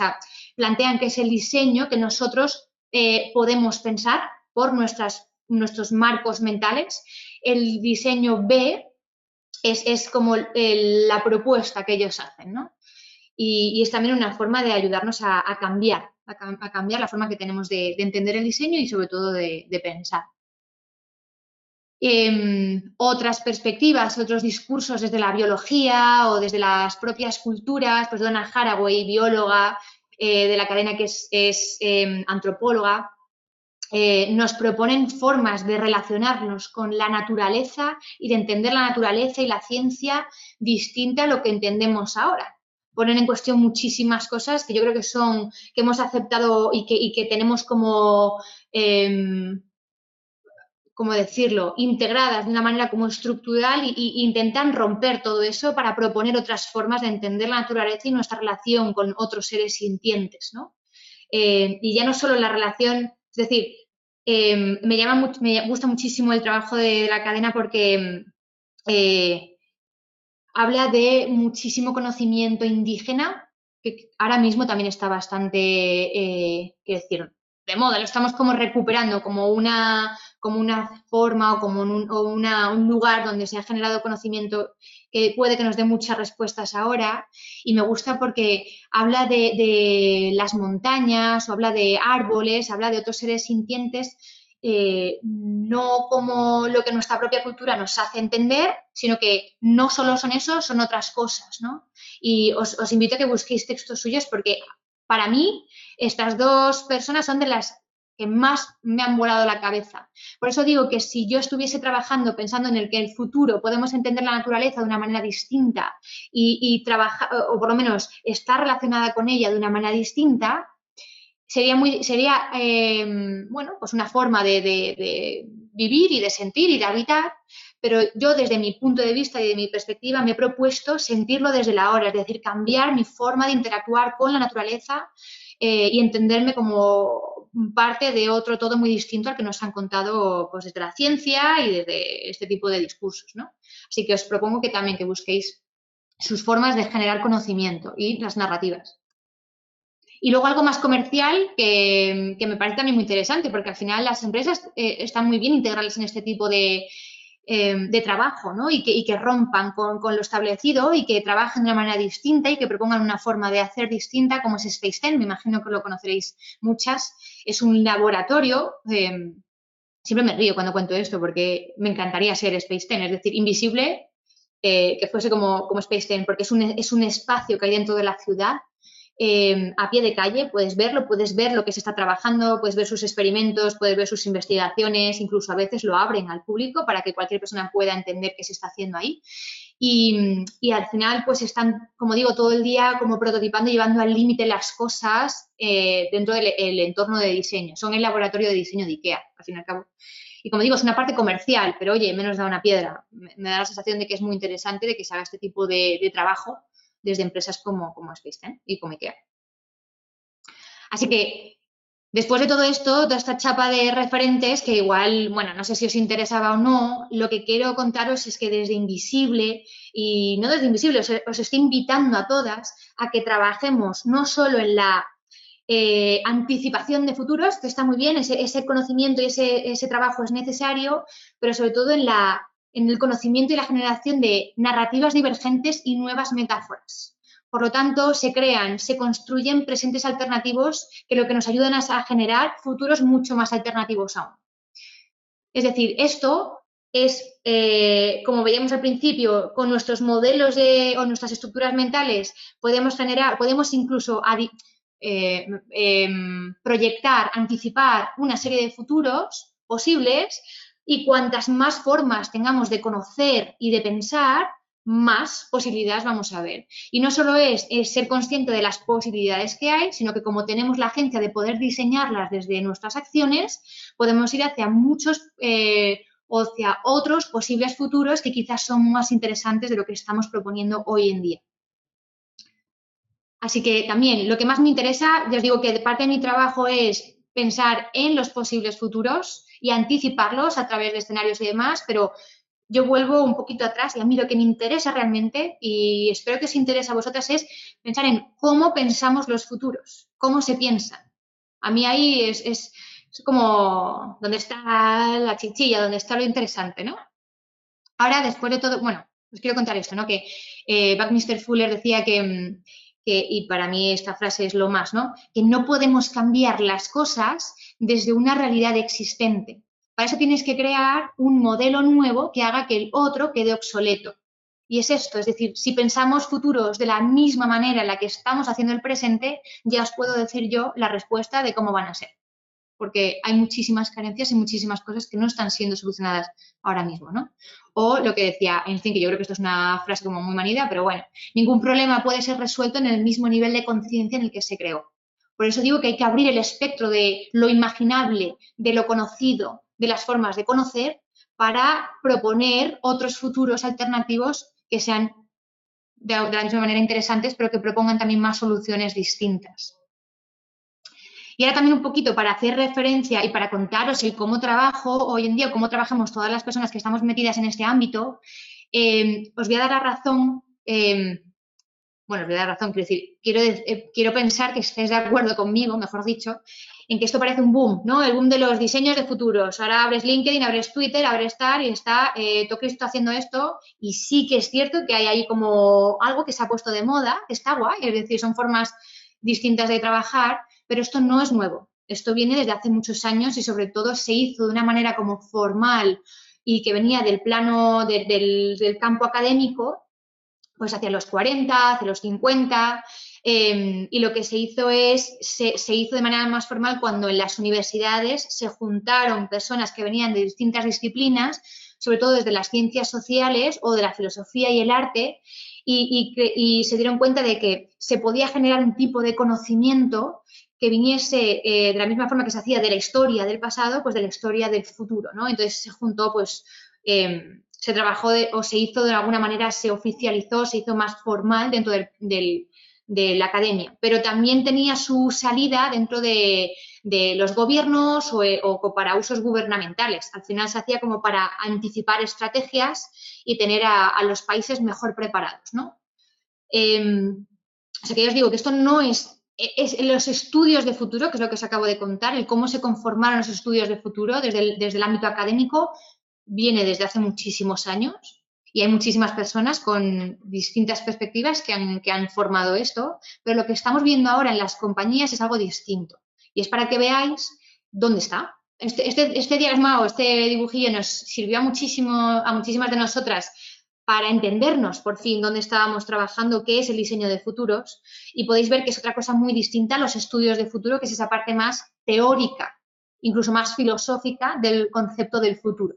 plantean que es el diseño que nosotros eh, podemos pensar por nuestras nuestros marcos mentales. El diseño B es, como la propuesta que ellos hacen, ¿no? Y, es también una forma de ayudarnos a, cambiar, a, cambiar la forma que tenemos de, entender el diseño y sobre todo de, pensar. Em, otras perspectivas, otros discursos desde la biología o desde las propias culturas, pues Donna Haraway, bióloga eh, de la cadena que es, em, antropóloga, eh, nos proponen formas de relacionarnos con la naturaleza y de entender la naturaleza y la ciencia distinta a lo que entendemos ahora. Ponen en cuestión muchísimas cosas que yo creo que son, que hemos aceptado y que, tenemos como, como decirlo, integradas de una manera como estructural e intentan romper todo eso para proponer otras formas de entender la naturaleza y nuestra relación con otros seres sintientes, ¿no? Eh, y ya no solo la relación, es decir, eh, me, llama me gusta muchísimo el trabajo de, la cadena porque eh, habla de muchísimo conocimiento indígena, que ahora mismo también está bastante, quiero decir, de moda, lo estamos como recuperando como una, como una forma o como un, un lugar donde se ha generado conocimiento que puede que nos dé muchas respuestas ahora. Y me gusta porque habla de, las montañas o habla de árboles, habla de otros seres sintientes, eh, no como lo que nuestra propia cultura nos hace entender, sino que no solo son eso, son otras cosas, ¿no? Y os invito a que busquéis textos suyos porque para mí, estas dos personas son de las que más me han volado la cabeza. Por eso digo que si yo estuviese trabajando pensando en el que el futuro podemos entender la naturaleza de una manera distinta y, trabajar, o por lo menos estar relacionada con ella de una manera distinta, sería muy, sería eh, bueno, pues una forma de, vivir y de sentir y de habitar, pero yo desde mi punto de vista y de mi perspectiva me he propuesto sentirlo desde la hora, es decir, cambiar mi forma de interactuar con la naturaleza eh, y entenderme como parte de otro todo muy distinto al que nos han contado pues, desde la ciencia y desde este tipo de discursos. ¿no? Así que os propongo que también que busquéis sus formas de generar conocimiento y las narrativas. Y luego algo más comercial que, me parece también muy interesante, porque al final las empresas eh, están muy bien integrarlas en este tipo de, Em, de trabajo, ¿no? Y que, rompan con, lo establecido y que trabajen de una manera distinta y que propongan una forma de hacer distinta, como es Space Ten, me imagino que lo conoceréis muchas. Es un laboratorio. Em, siempre me río cuando cuento esto porque me encantaría ser Space Ten, es decir, invisible, eh, que fuese como, como Space Ten, porque es un, es un espacio que hay dentro de la ciudad Em, a pie de calle, puedes verlo, puedes ver lo que se está trabajando, puedes ver sus experimentos, puedes ver sus investigaciones, incluso a veces lo abren al público para que cualquier persona pueda entender qué se está haciendo ahí. Y, al final, pues están, como digo, todo el día como prototipando llevando al límite las cosas eh, dentro del entorno de diseño. Son el laboratorio de diseño de IKEA, al fin y al cabo. Y como digo, es una parte comercial, pero oye, menos da una piedra. Me, da la sensación de que es muy interesante de que se haga este tipo de trabajo desde empresas como, como Space y como IKEA. Así que después de todo esto, toda esta chapa de referentes, que igual, bueno, no sé si os interesaba o no, lo que quiero contaros es que desde Invisible, y no desde Invisible, os, estoy invitando a todas a que trabajemos no solo en la eh, anticipación de futuros, que está muy bien, ese, conocimiento y ese, ese, trabajo es necesario, pero sobre todo en la en el conocimiento y la generación de narrativas divergentes y nuevas metáforas. Por lo tanto, se crean, se construyen presentes alternativos que lo que nos ayudan es a generar futuros mucho más alternativos aún. Es decir, esto es, eh, como veíamos al principio, con nuestros modelos de, o nuestras estructuras mentales, podemos generar, podemos incluso eh, em, proyectar, anticipar una serie de futuros posibles y cuantas más formas tengamos de conocer y de pensar, más posibilidades vamos a ver. Y no solo es, ser consciente de las posibilidades que hay, sino que como tenemos la agencia de poder diseñarlas desde nuestras acciones, podemos ir hacia muchos eh, o hacia otros posibles futuros que quizás son más interesantes de lo que estamos proponiendo hoy en día. Así que también lo que más me interesa, ya os digo que parte de mi trabajo es pensar en los posibles futuros y anticiparlos a través de escenarios y demás, pero yo vuelvo un poquito atrás y a mí lo que me interesa realmente, y espero que os interese a vosotras, es pensar en cómo pensamos los futuros, cómo se piensan. A mí ahí es, es, como donde está la chichilla, donde está lo interesante, ¿no? Ahora, después de todo, bueno, os quiero contar esto, ¿no? Que eh, Buckminster Fuller decía que, mm, que, y para mí esta frase es lo más, ¿no? Que no podemos cambiar las cosas desde una realidad existente. Para eso tienes que crear un modelo nuevo que haga que el otro quede obsoleto. Y es esto, es decir, si pensamos futuros de la misma manera en la que estamos haciendo el presente, ya os puedo decir yo la respuesta de cómo van a ser. Porque hay muchísimas carencias y muchísimas cosas que no están siendo solucionadas ahora mismo, ¿no? O lo que decía Einstein, que yo creo que esto es una frase como muy manida, pero bueno, ningún problema puede ser resuelto en el mismo nivel de conciencia en el que se creó. Por eso digo que hay que abrir el espectro de lo imaginable, de lo conocido, de las formas de conocer para proponer otros futuros alternativos que sean de, la misma manera interesantes, pero que propongan también más soluciones distintas. Y ahora también un poquito para hacer referencia y para contaros el cómo trabajo hoy en día, cómo trabajamos todas las personas que estamos metidas en este ámbito, eh, os voy a dar la razón eh, bueno, le da razón, quiero decir, quiero, eh, quiero pensar que estés de acuerdo conmigo, mejor dicho, en que esto parece un boom, ¿no? El boom de los diseños de futuros. Ahora abres LinkedIn, abres Twitter, abres Star y está, eh, está haciendo esto y sí que es cierto que hay ahí como algo que se ha puesto de moda, está guay, es decir, son formas distintas de trabajar, pero esto no es nuevo. Esto viene desde hace muchos años y sobre todo se hizo de una manera como formal y que venía del plano del, del campo académico pues hacia los 40, hacia los 50, em, y lo que se hizo es, se, hizo de manera más formal cuando en las universidades se juntaron personas que venían de distintas disciplinas, sobre todo desde las ciencias sociales o de la filosofía y el arte, y, se dieron cuenta de que se podía generar un tipo de conocimiento que viniese eh, de la misma forma que se hacía de la historia del pasado, pues de la historia del futuro, ¿no? Entonces se juntó, pues, em, se trabajó o se hizo de alguna manera, se oficializó, se hizo más formal dentro de la academia, pero también tenía su salida dentro de, los gobiernos o, para usos gubernamentales. Al final se hacía como para anticipar estrategias y tener a, los países mejor preparados, ¿no? Em, o sea que yo os digo que esto no es, es, los estudios de futuro, que es lo que os acabo de contar, el cómo se conformaron los estudios de futuro desde desde el ámbito académico, viene desde hace muchísimos años y hay muchísimas personas con distintas perspectivas que han, que han formado esto, pero lo que estamos viendo ahora en las compañías es algo distinto. Y es para que veáis dónde está. Este, este, este diagrama o este dibujillo nos sirvió muchísimo, a muchísimas de nosotras para entendernos por fin dónde estábamos trabajando, qué es el diseño de futuros. Y podéis ver que es otra cosa muy distinta a los estudios de futuro, que es esa parte más teórica, incluso más filosófica del concepto del futuro.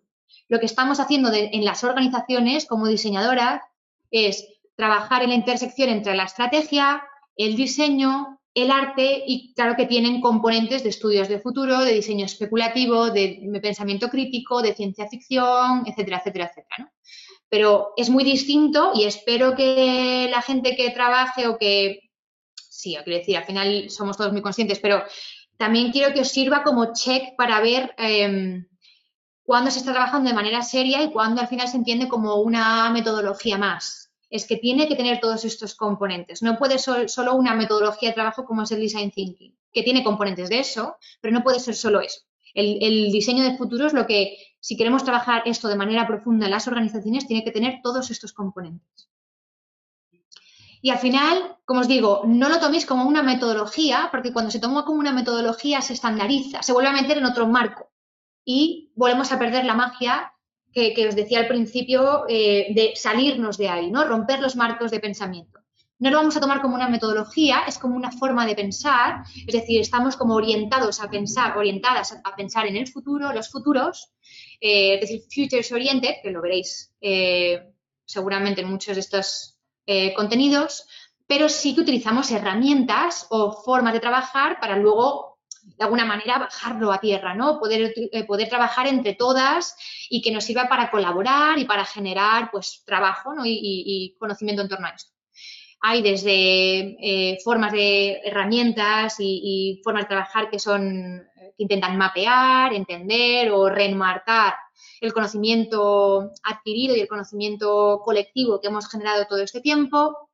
Lo que estamos haciendo en las organizaciones como diseñadoras es trabajar en la intersección entre la estrategia, el diseño, el arte y claro que tienen componentes de estudios de futuro, de diseño especulativo, de, pensamiento crítico, de ciencia ficción, etcétera, etcétera, etcétera. Pero es muy distinto y espero que la gente que trabaje o que, sí, quiero decir, al final somos todos muy conscientes, pero también quiero que os sirva como check para ver em, cuando se está trabajando de manera seria y cuando al final se entiende como una metodología más. Es que tiene que tener todos estos componentes. No puede ser solo una metodología de trabajo como es el design thinking, que tiene componentes de eso, pero no puede ser solo eso. El, diseño de futuro es lo que, si queremos trabajar esto de manera profunda en las organizaciones, tiene que tener todos estos componentes. Y al final, como os digo, no lo toméis como una metodología, porque cuando se toma como una metodología se estandariza, se vuelve a meter en otro marco y volvemos a perder la magia que, os decía al principio eh, de salirnos de ahí, ¿no? Romper los marcos de pensamiento. No lo vamos a tomar como una metodología, es como una forma de pensar, es decir, estamos como orientados a pensar, orientadas a pensar en el futuro, los futuros, eh, es decir, futures oriented, que lo veréis eh, seguramente en muchos de estos contenidos, pero sí que utilizamos herramientas o formas de trabajar para luego de alguna manera bajarlo a tierra, ¿no? Poder, eh, poder trabajar entre todas y que nos sirva para colaborar y para generar pues trabajo y, conocimiento en torno a esto. Hay desde eh, formas de herramientas y, formas de trabajar que son que intentan mapear, entender o reenmarcar el conocimiento adquirido y el conocimiento colectivo que hemos generado todo este tiempo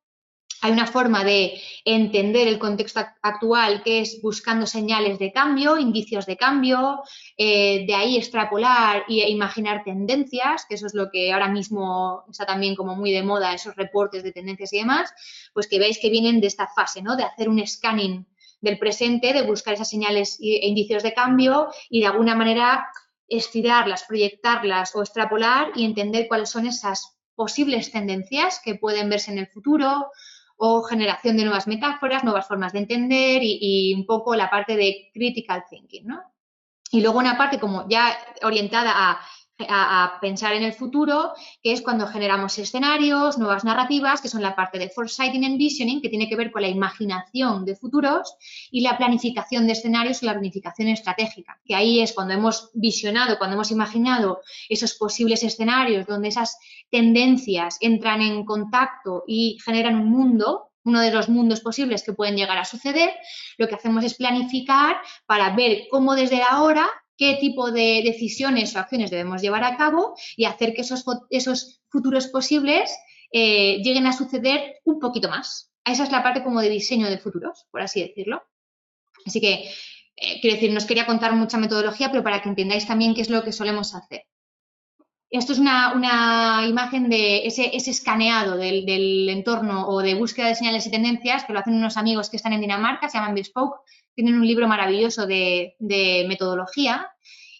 hay una forma de entender el contexto actual que es buscando señales de cambio, indicios de cambio, eh, de ahí extrapolar e imaginar tendencias, que eso es lo que ahora mismo está también como muy de moda, esos reportes de tendencias y demás, pues que veis que vienen de esta fase, ¿no? De hacer un scanning del presente, de buscar esas señales e indicios de cambio y de alguna manera estirarlas, proyectarlas o extrapolar y entender cuáles son esas posibles tendencias que pueden verse en el futuro o generación de nuevas metáforas, nuevas formas de entender y, un poco la parte de critical thinking, ¿no? Y luego una parte como ya orientada a pensar en el futuro, que es cuando generamos escenarios, nuevas narrativas, que son la parte de foresighting and visioning, que tiene que ver con la imaginación de futuros, y la planificación de escenarios y la planificación estratégica, que ahí es cuando hemos visionado, cuando hemos imaginado esos posibles escenarios donde esas tendencias entran en contacto y generan un mundo, uno de los mundos posibles que pueden llegar a suceder, lo que hacemos es planificar para ver cómo desde ahora qué tipo de decisiones o acciones debemos llevar a cabo y hacer que esos, esos futuros posibles eh, lleguen a suceder un poquito más. Esa es la parte como de diseño de futuros, por así decirlo. Así que, eh, quiero decir, no os quería contar mucha metodología, pero para que entendáis también qué es lo que solemos hacer. Esto es una, imagen de ese, escaneado del, entorno o de búsqueda de señales y tendencias que lo hacen unos amigos que están en Dinamarca, se llaman Bespoke, tienen un libro maravilloso de, metodología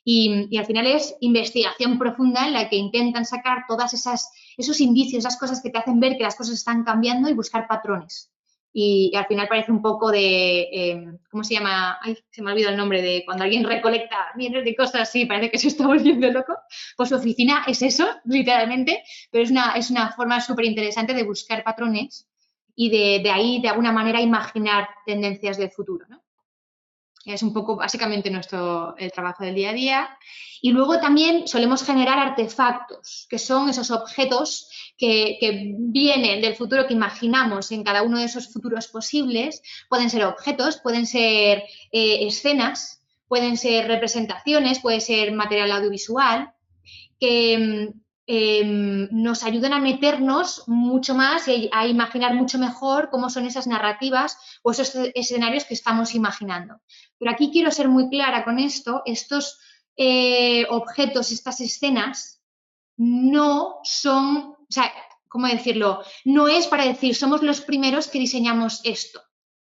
y, al final es investigación profunda en la que intentan sacar todas esas esos indicios, esas cosas que te hacen ver que las cosas están cambiando y buscar patrones y, al final parece un poco de, em, ¿cómo se llama? Ay, se me ha olvidado el nombre de cuando alguien recolecta millones de cosas así, parece que se está *laughs* volviendo loco. Pues su oficina es eso, literalmente, pero es una, es una forma súper interesante de buscar patrones y de, de, ahí, de alguna manera, imaginar tendencias del futuro, ¿no? Es un poco básicamente nuestro el trabajo del día a día. Y luego también solemos generar artefactos, que son esos objetos que, vienen del futuro que imaginamos en cada uno de esos futuros posibles. Pueden ser objetos, pueden ser eh, escenas, pueden ser representaciones, puede ser material audiovisual, que em, nos ayudan a meternos mucho más y a imaginar mucho mejor cómo son esas narrativas o esos escenarios que estamos imaginando. Pero aquí quiero ser muy clara con esto, estos eh, objetos, estas escenas, no son, o sea, ¿cómo decirlo? No es para decir, somos los primeros que diseñamos esto.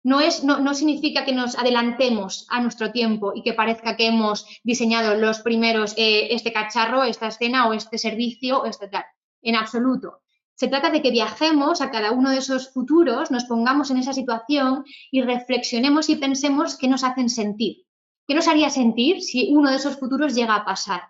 No, es, no, significa que nos adelantemos a nuestro tiempo y que parezca que hemos diseñado los primeros eh, este cacharro, esta escena o este servicio o este tal. En absoluto. Se trata de que viajemos a cada uno de esos futuros, nos pongamos en esa situación y reflexionemos y pensemos qué nos hacen sentir. ¿Qué nos haría sentir si uno de esos futuros llega a pasar?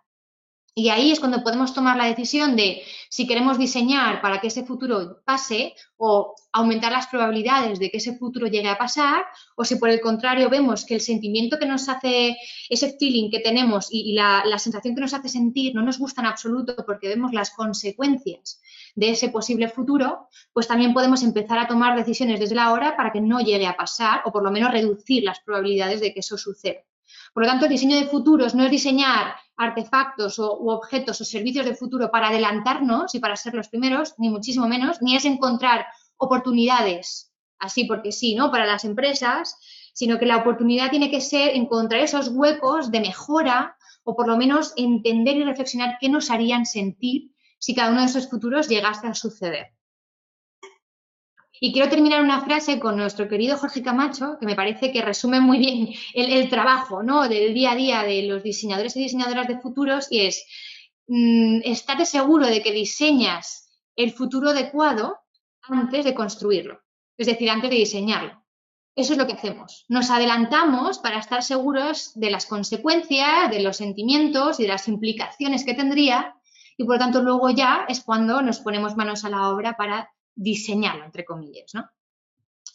Y ahí es cuando podemos tomar la decisión de si queremos diseñar para que ese futuro pase o aumentar las probabilidades de que ese futuro llegue a pasar, o si por el contrario vemos que el sentimiento que nos hace, ese feeling que tenemos y, la, la sensación que nos hace sentir no nos gusta en absoluto porque vemos las consecuencias de ese posible futuro, pues también podemos empezar a tomar decisiones desde la hora para que no llegue a pasar o por lo menos reducir las probabilidades de que eso suceda. Por lo tanto, el diseño de futuros no es diseñar artefactos o, objetos o servicios de futuro para adelantarnos y para ser los primeros, ni muchísimo menos, ni es encontrar oportunidades así porque sí, ¿no? Para las empresas, sino que la oportunidad tiene que ser encontrar esos huecos de mejora o por lo menos entender y reflexionar qué nos harían sentir si cada uno de esos futuros llegase a suceder. Y quiero terminar una frase con nuestro querido Jorge Camacho, que me parece que resume muy bien el, trabajo ¿no? del día a día de los diseñadores y diseñadoras de futuros, y es, mmm, estate seguro de que diseñas el futuro adecuado antes de construirlo, es decir, antes de diseñarlo. Eso es lo que hacemos. Nos adelantamos para estar seguros de las consecuencias, de los sentimientos y de las implicaciones que tendría y por lo tanto luego ya es cuando nos ponemos manos a la obra para diseñarlo, entre comillas, ¿no?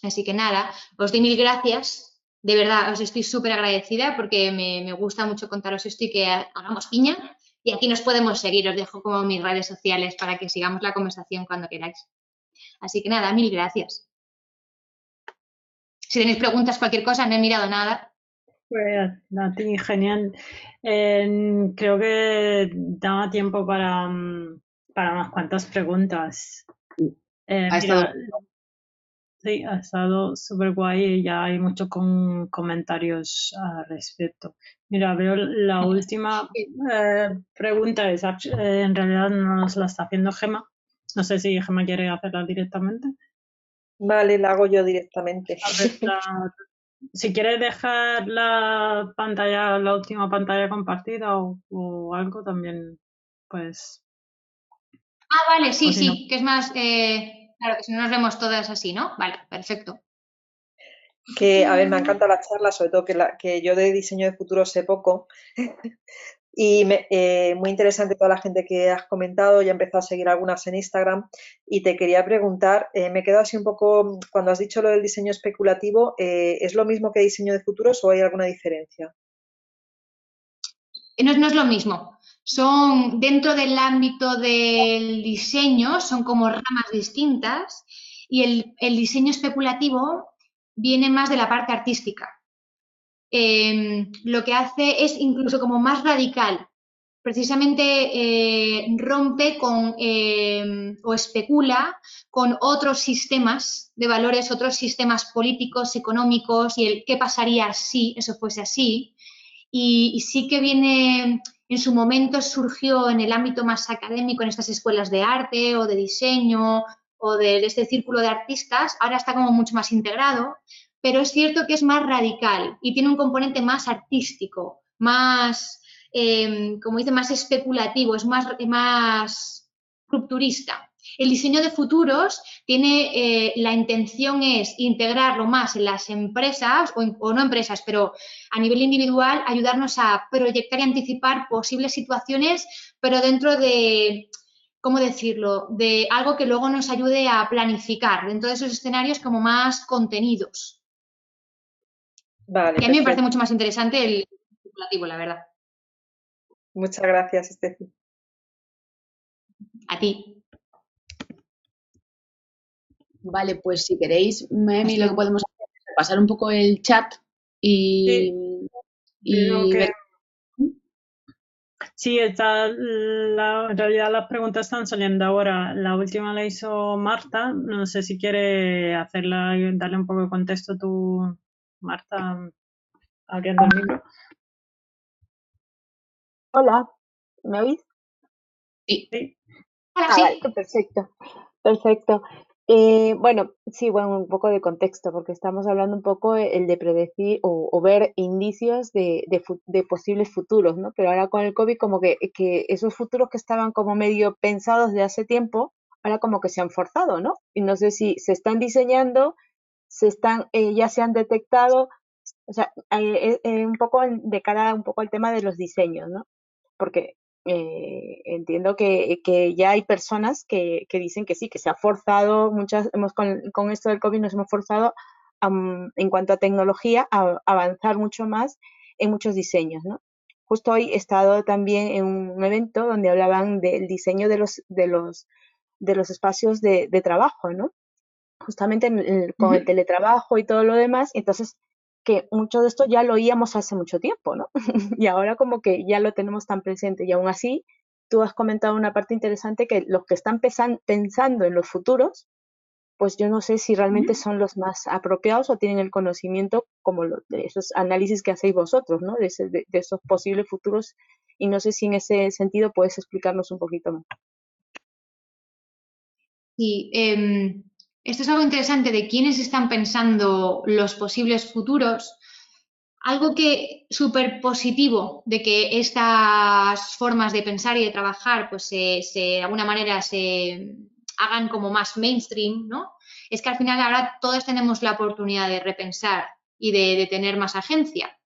Así que nada, os doy mil gracias, de verdad os estoy súper agradecida porque me, gusta mucho contaros esto y que hagamos piña y aquí nos podemos seguir, os dejo como mis redes sociales para que sigamos la conversación cuando queráis. Así que nada, mil gracias. Si tenéis preguntas, cualquier cosa, no he mirado nada, pues a ti, genial. creo que daba tiempo para, mm, para unas cuantas preguntas. Eh, ha estado... Sí, ha estado súper guay y ya hay muchos con comentarios al respecto. Mira, veo la última eh, pregunta, es, eh, en realidad nos la está haciendo Gema. No sé si Gema quiere hacerla directamente. Vale, la hago yo directamente. A ver, si quieres dejar la pantalla, la última pantalla compartida o, algo también, pues. Ah, vale, sí, sí, que es más, eh, claro, que si no nos vemos todas así, ¿no? Vale, perfecto. Que, a ver, me encanta la charla, sobre todo que, la, que yo de diseño de futuro sé poco, *laughs* Y eh, muy interesante toda la gente que has comentado, ya he empezado a seguir algunas en Instagram y te quería preguntar, eh, me quedo así un poco, cuando has dicho lo del diseño especulativo, eh, ¿es lo mismo que diseño de futuros o hay alguna diferencia? No, no es lo mismo. Son dentro del ámbito del diseño, son como ramas distintas y el, el diseño especulativo viene más de la parte artística. Em, lo que hace es incluso como más radical. Precisamente eh, rompe con em, o especula con otros sistemas de valores, otros sistemas políticos, económicos y el qué pasaría si eso fuese así. Y, sí que viene, en su momento surgió en el ámbito más académico, en estas escuelas de arte o de diseño o de este círculo de artistas, ahora está como mucho más integrado, pero es cierto que es más radical y tiene un componente más artístico, más, em, como dice, más especulativo, es más, más rupturista. El diseño de futuros tiene, eh, la intención es integrarlo más en las empresas o, o, no empresas, pero a nivel individual, ayudarnos a proyectar y anticipar posibles situaciones, pero dentro de, ¿cómo decirlo?, de algo que luego nos ayude a planificar dentro de esos escenarios como más contenidos. Vale, y a mí me parece mucho más interesante el especulativo, la verdad. Muchas gracias, Estefi. A ti. Vale, pues si queréis, Memi, lo que podemos hacer es pasar un poco el chat y, sí. y que... Sí, está la, en realidad las preguntas están saliendo ahora. La última la hizo Marta. No sé si quiere hacerla y darle un poco de contexto tú, Marta, abriendo el micro. Hola, ¿me oís? Sí. ah, sí. Vale, perfecto, perfecto. Eh, bueno, sí, bueno, un poco de contexto, porque estamos hablando un poco el de predecir o, o ver indicios de, de, posibles futuros, ¿no? Pero ahora con el COVID como que, que esos futuros que estaban como medio pensados de hace tiempo, ahora como que se han forzado, ¿no? Y no sé si se están diseñando se están, eh, ya se han detectado, o sea, eh, eh, un poco de cara un poco al tema de los diseños, ¿no? Porque entiendo que, que, ya hay personas que, que, dicen que sí, que se ha forzado, muchas, hemos con, con esto del COVID nos hemos forzado um, en cuanto a tecnología a, a avanzar mucho más en muchos diseños, ¿no? Justo hoy he estado también en un evento donde hablaban del diseño de los, de los, de los espacios de, de trabajo, ¿no? justamente en con uh -huh. el teletrabajo y todo lo demás, entonces que mucho de esto ya lo oíamos hace mucho tiempo, ¿no? *laughs* y ahora como que ya lo tenemos tan presente y aún así tú has comentado una parte interesante que los que están pensando en los futuros, pues yo no sé si realmente son los más apropiados o tienen el conocimiento como lo, de esos análisis que hacéis vosotros, ¿no? De, ese, de, de esos posibles futuros y no sé si en ese sentido puedes explicarnos un poquito más. Sí, eh, esto es algo interesante de quiénes están pensando los posibles futuros. Algo que súper positivo de que estas formas de pensar y de trabajar, pues se, de alguna manera se hagan como más mainstream, ¿no? Es que al final ahora todos tenemos la oportunidad de repensar y de, de tener más agencia.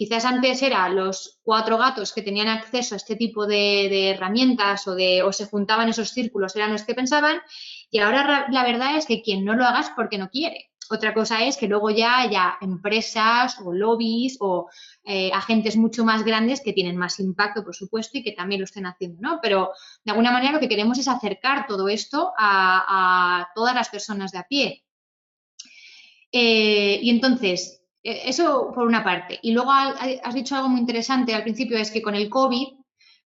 Quizás antes eran los cuatro gatos que tenían acceso a este tipo de, herramientas o, se juntaban esos círculos, eran los que pensaban, y ahora la verdad es que quien no lo haga es porque no quiere. Otra cosa es que luego ya haya empresas o lobbies o eh, agentes mucho más grandes que tienen más impacto, por supuesto, y que también lo estén haciendo, ¿no? Pero de alguna manera lo que queremos es acercar todo esto a, todas las personas de a pie. Eh, y entonces, eso por una parte. Y luego has dicho algo muy interesante al principio, es que con el COVID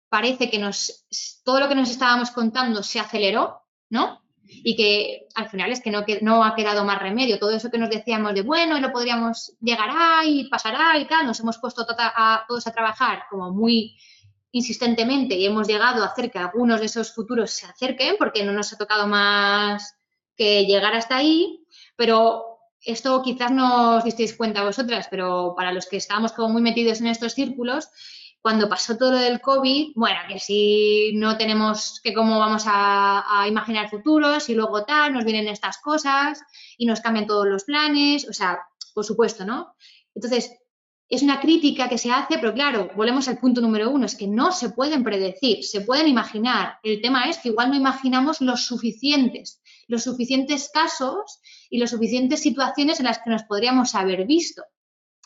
parece que nos, todo lo que nos estábamos contando se aceleró, ¿no? y que al final es que no, que no ha quedado más remedio. Todo eso que nos decíamos de, bueno, lo podríamos, llegará y pasará y tal, nos hemos puesto tota, todos a trabajar como muy insistentemente y hemos llegado a hacer que algunos de esos futuros se acerquen porque no nos ha tocado más que llegar hasta ahí, pero esto quizás no os disteis cuenta vosotras, pero para los que estábamos como muy metidos en estos círculos, cuando pasó todo lo del COVID, bueno, que si no tenemos que cómo vamos a, a, imaginar futuros y luego tal, nos vienen estas cosas y nos cambian todos los planes, o sea, por supuesto, ¿no? Entonces, es una crítica que se hace, pero claro, volvemos al punto número uno, es que no se pueden predecir, se pueden imaginar. El tema es que igual no imaginamos los suficientes, los suficientes casos y las suficientes situaciones en las que nos podríamos haber visto.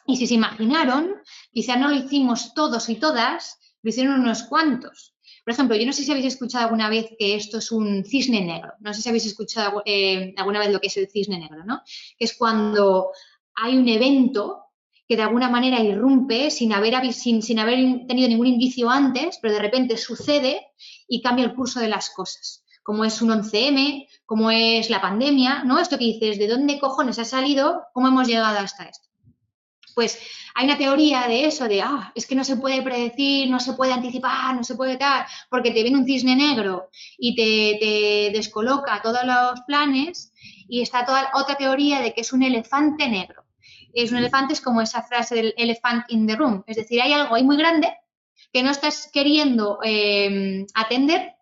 Y si se imaginaron, quizá no lo hicimos todos y todas, lo hicieron unos cuantos. Por ejemplo, yo no sé si habéis escuchado alguna vez que esto es un cisne negro. No sé si habéis escuchado eh, alguna vez lo que es el cisne negro, ¿no? Que es cuando hay un evento que de alguna manera irrumpe sin haber, sin, sin haber tenido ningún indicio antes, pero de repente sucede y cambia el curso de las cosas como es un 11M, como es la pandemia, ¿no? Esto que dices, ¿de dónde cojones ha salido? ¿Cómo hemos llegado hasta esto? Pues hay una teoría de eso, de, ah, es que no se puede predecir, no se puede anticipar, no se puede dar, porque te viene un cisne negro y te, te descoloca todos los planes y está toda otra teoría de que es un elefante negro es un elefante, es como esa frase del elephant in the room. Es decir, hay algo ahí muy grande que no estás queriendo eh, atender,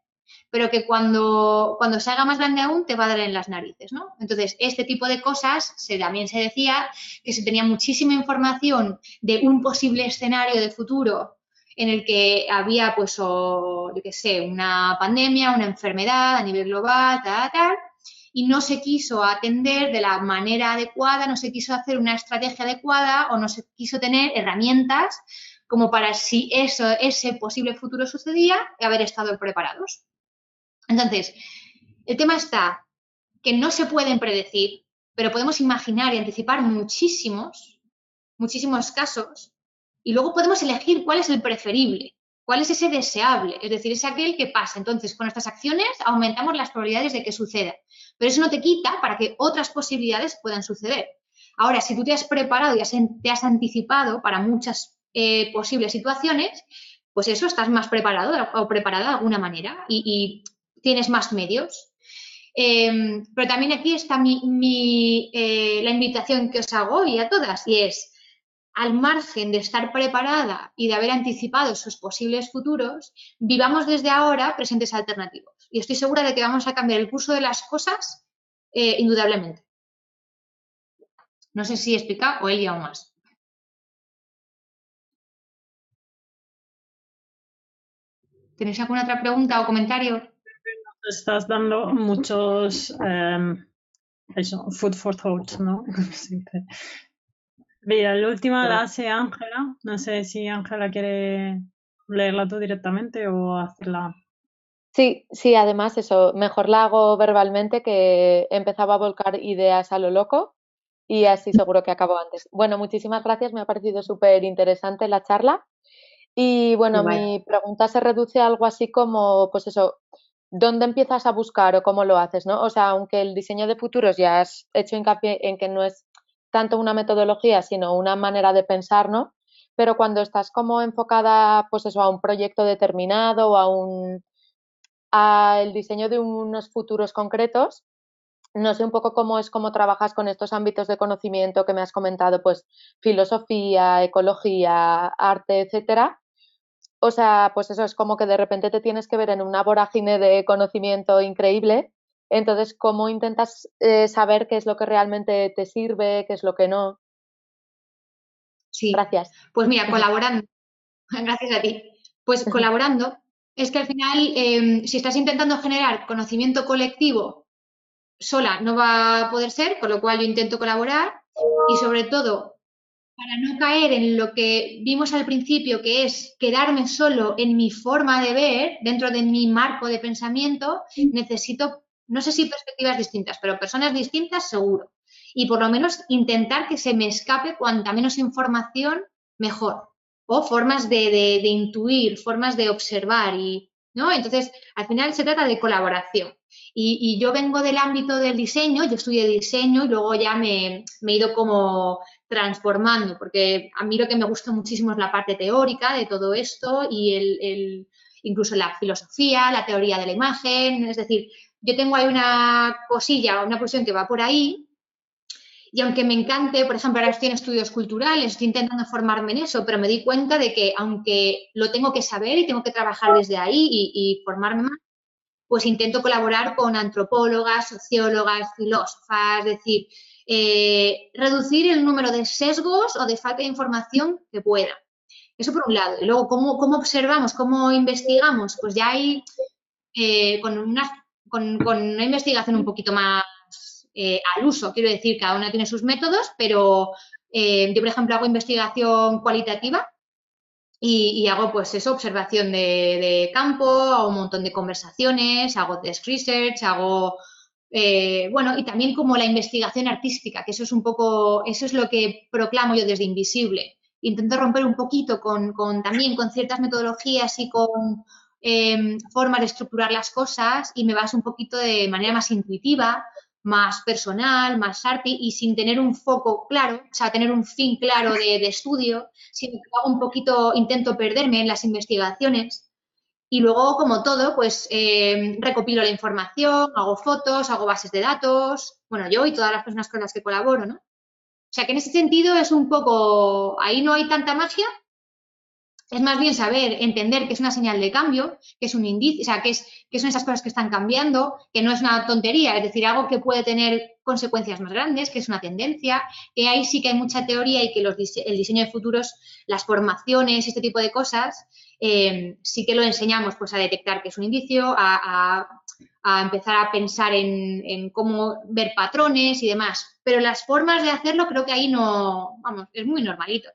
pero que cuando, cuando se haga más grande aún te va a dar en las narices, ¿no? Entonces, este tipo de cosas, se, también se decía que se tenía muchísima información de un posible escenario de futuro en el que había, pues, o, qué sé, una pandemia, una enfermedad a nivel global, tal, tal, y no se quiso atender de la manera adecuada, no se quiso hacer una estrategia adecuada o no se quiso tener herramientas como para si eso, ese posible futuro sucedía, haber estado preparados. Entonces, el tema está que no se pueden predecir, pero podemos imaginar y anticipar muchísimos, muchísimos casos, y luego podemos elegir cuál es el preferible. ¿Cuál es ese deseable? Es decir, es aquel que pasa. Entonces, con nuestras acciones aumentamos las probabilidades de que suceda. Pero eso no te quita para que otras posibilidades puedan suceder. Ahora, si tú te has preparado y te has anticipado para muchas eh, posibles situaciones, pues eso, estás más preparado o preparada de alguna manera y, tienes más medios. Em, pero también aquí está eh, la invitación que os hago y a todas, y es, al margen de estar preparada y de haber anticipado sus posibles futuros, vivamos desde ahora presentes alternativos. Y estoy segura de que vamos a cambiar el curso de las cosas eh, indudablemente. No sé si explica o él o más. ¿Tenéis alguna otra pregunta o comentario? Estás dando muchos, em, eso, food for thought, ¿no? *laughs* Mira, la última la hace Ángela. No sé si Ángela quiere leerla tú directamente o hacerla. Sí, sí, además eso, mejor la hago verbalmente que empezaba a volcar ideas a lo loco y así seguro que acabo antes. Bueno, muchísimas gracias, me ha parecido súper interesante la charla. Y bueno, mi pregunta se reduce a algo así como, pues eso, ¿dónde empiezas a buscar o cómo lo haces, no? O sea, aunque el diseño de futuros ya has hecho hincapié en que no es tanto una metodología, sino una manera de pensar, ¿no? Pero cuando estás como enfocada, pues eso, a un proyecto determinado o a un al diseño de unos futuros concretos, no sé un poco cómo es cómo trabajas con estos ámbitos de conocimiento que me has comentado, pues filosofía, ecología, arte, etcétera. O sea, pues eso es como que de repente te tienes que ver en una vorágine de conocimiento increíble entonces, ¿cómo intentas eh, saber qué es lo que realmente te sirve, qué es lo que no? Sí. Gracias. Pues mira, colaborando. *laughs* Gracias a ti. Pues *laughs* colaborando, es que al final, em, si estás intentando generar conocimiento colectivo sola, no va a poder ser, con lo cual yo intento colaborar y sobre todo, para no caer en lo que vimos al principio, que es quedarme solo en mi forma de ver, dentro de mi marco de pensamiento, necesito no sé si perspectivas distintas, pero personas distintas seguro. Y por lo menos intentar que se me escape cuanta menos información, mejor. O formas de, intuir, formas de observar y, ¿no? Entonces, al final se trata de colaboración. Y, yo vengo del ámbito del diseño, yo estudié diseño y luego ya me, he ido como transformando, porque a mí lo que me gusta muchísimo es la parte teórica de todo esto y el, incluso la filosofía, la teoría de la imagen, es decir, yo tengo ahí una cosilla, una posición que va por ahí, y aunque me encante, por ejemplo, ahora estoy en estudios culturales, estoy intentando formarme en eso, pero me di cuenta de que aunque lo tengo que saber y tengo que trabajar desde ahí y, formarme más, pues intento colaborar con antropólogas, sociólogas, filósofas, es decir, eh, reducir el número de sesgos o de falta de información que pueda. Eso por un lado. Y luego, ¿cómo, observamos, cómo investigamos? Pues ya hay eh, con, una, investigación un poquito más eh, al uso. Quiero decir, cada una tiene sus métodos, pero yo, por ejemplo, hago investigación cualitativa y, hago pues eso, observación de, de, campo, hago un montón de conversaciones, hago desk research, hago eh, bueno, y también como la investigación artística, que eso es un poco, eso es lo que proclamo yo desde Invisible. Intento romper un poquito con, también con ciertas metodologías y con em, formas de estructurar las cosas y me baso un poquito de manera más intuitiva, más personal, más arte y sin tener un foco claro, o sea, tener un fin claro de, de estudio, sino hago un poquito, intento perderme en las investigaciones y luego, como todo, pues eh, recopilo la información, hago fotos, hago bases de datos, bueno, yo y todas las personas con las que colaboro, ¿no? O sea que en ese sentido es un poco, ahí no hay tanta magia, es más bien saber, entender que es una señal de cambio, que es un indicio, o sea, que, es, que son esas cosas que están cambiando, que no es una tontería, es decir, algo que puede tener consecuencias más grandes, que es una tendencia, que ahí sí que hay mucha teoría y que los, el diseño de futuros, las formaciones, este tipo de cosas, eh, sí que lo enseñamos pues, a detectar que es un indicio, a, empezar a pensar en, cómo ver patrones y demás. Pero las formas de hacerlo creo que ahí no, vamos, es muy normalito.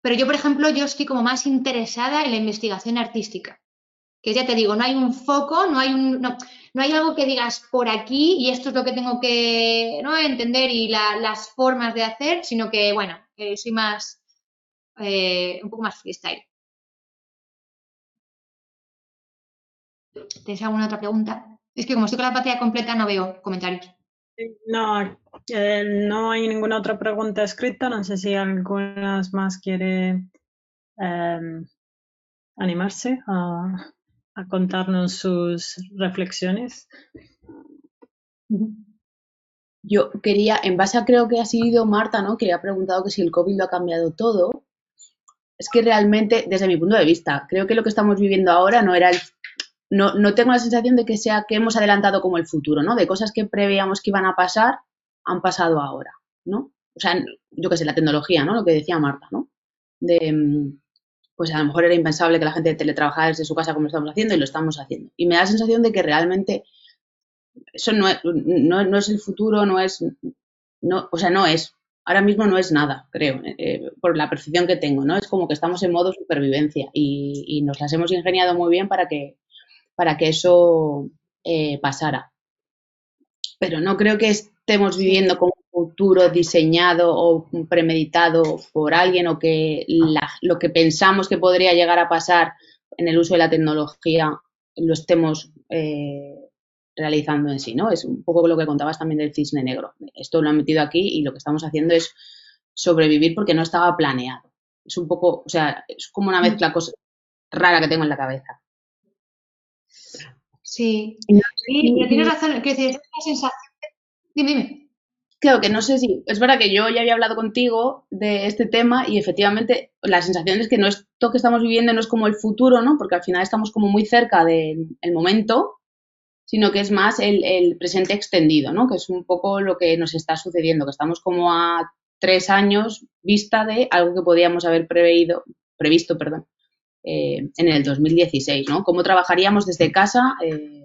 Pero yo, por ejemplo, yo estoy como más interesada en la investigación artística. Que ya te digo, no hay un foco, no hay un, no, hay algo que digas por aquí y esto es lo que tengo que ¿no? entender y las formas de hacer, sino que, bueno, soy más, eh, un poco más freestyle. ¿Tienes alguna otra pregunta? Es que como estoy con la pantalla completa no veo comentarios. No, eh, no hay ninguna otra pregunta escrita. No sé si algunas más quiere em, animarse a, contarnos sus reflexiones. Yo quería, en base a creo que ha sido Marta, ¿no? Que ha preguntado que si el COVID lo ha cambiado todo es que realmente, desde mi punto de vista, creo que lo que estamos viviendo ahora no era el, no, no tengo la sensación de que sea que hemos adelantado como el futuro, ¿no? De cosas que preveíamos que iban a pasar, han pasado ahora, ¿no? O sea, yo qué sé, la tecnología, ¿no? Lo que decía Marta, ¿no? De, mm, pues a lo mejor era impensable que la gente teletrabajara desde su casa como lo estamos haciendo y lo estamos haciendo. Y me da la sensación de que realmente eso no es, no, no es el futuro, no es, no, o sea, no es, ahora mismo no es nada, creo, eh, eh, por la percepción que tengo, ¿no? Es como que estamos en modo supervivencia y, nos las hemos ingeniado muy bien para que, para que eso eh, pasara. Pero no creo que estemos viviendo como un futuro diseñado o premeditado por alguien o que lo que pensamos que podría llegar a pasar en el uso de la tecnología lo estemos realizando en sí, ¿no? Es un poco lo que contabas también del cisne negro. Esto lo han metido aquí y lo que estamos haciendo es sobrevivir porque no estaba planeado. Es un poco, o sea, es como una mezcla cosa rara que tengo en la cabeza. Sí, sí tienes razón, que decir, sensación. Dime, dime. Creo que no sé si, es verdad que yo ya había hablado contigo de este tema y efectivamente la sensación es que no esto que estamos viviendo no es como el futuro, ¿no? Porque al final estamos como muy cerca del momento sino que es más el, presente extendido, ¿no? Que es un poco lo que nos está sucediendo, que estamos como a tres años vista de algo que podíamos haber preveído, previsto, perdón, eh, en el 2016, ¿no? Cómo trabajaríamos desde casa, eh,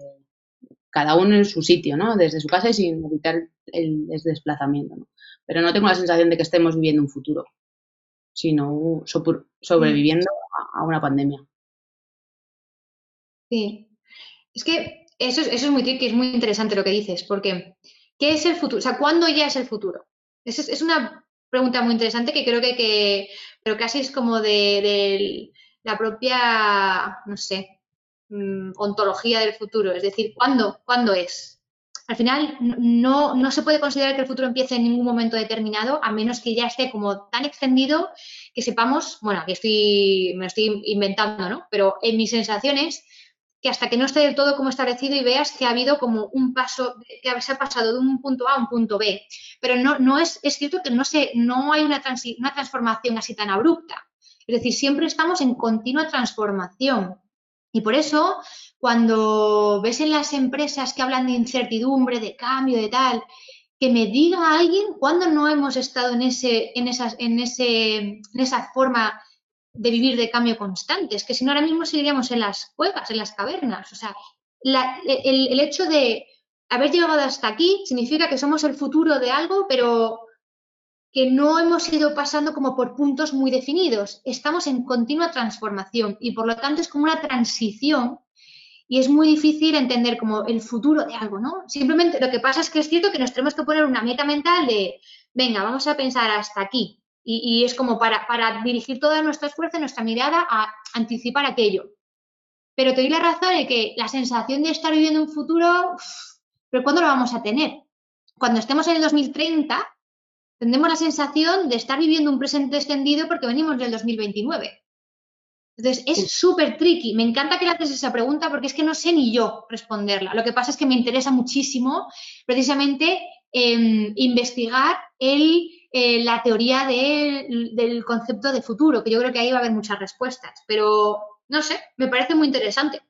cada uno en su sitio, ¿no? Desde su casa y sin evitar el, desplazamiento, ¿no? Pero no tengo la sensación de que estemos viviendo un futuro, sino sobreviviendo a una pandemia. Sí. Es que eso es, muy tricky, es muy interesante lo que dices, porque ¿qué es el futuro? O sea, ¿cuándo ya es el futuro? Es, es una pregunta muy interesante que creo que, que pero casi es como de, la propia, no sé, mm, ontología del futuro. Es decir, ¿cuándo? ¿Cuándo es? Al final, no, se puede considerar que el futuro empiece en ningún momento determinado, a menos que ya esté como tan extendido que sepamos, bueno, aquí estoy, me estoy inventando, ¿no? Pero en mis sensaciones que hasta que no esté del todo como establecido y veas que ha habido como un paso, que se ha pasado de un punto A a un punto B. Pero no, no es, cierto que no, se, no hay una, una transformación así tan abrupta. Es decir, siempre estamos en continua transformación. Y por eso, cuando ves en las empresas que hablan de incertidumbre, de cambio, de tal, que me diga alguien cuándo no hemos estado en, ese, en, esas, en, ese, en esa forma de vivir de cambio constante. Es que si no, ahora mismo seguiríamos en las cuevas, en las cavernas. O sea, el, el, hecho de haber llegado hasta aquí significa que somos el futuro de algo, pero que no hemos ido pasando como por puntos muy definidos. Estamos en continua transformación y por lo tanto es como una transición y es muy difícil entender como el futuro de algo, ¿no? Simplemente lo que pasa es que es cierto que nos tenemos que poner una meta mental de, venga, vamos a pensar hasta aquí. Y, es como para, para, dirigir toda nuestra esfuerzo, nuestra mirada a anticipar aquello. Pero te doy la razón de que la sensación de estar viviendo un futuro, pero ¿cuándo lo vamos a tener? Cuando estemos en el 2030, tendremos la sensación de estar viviendo un presente extendido porque venimos del 2029. Entonces, es súper tricky. Me encanta que le haces esa pregunta porque es que no sé ni yo responderla. Lo que pasa es que me interesa muchísimo precisamente em, investigar el, eh, la teoría del concepto de futuro, que yo creo que ahí va a haber muchas respuestas. Pero, no sé, me parece muy interesante.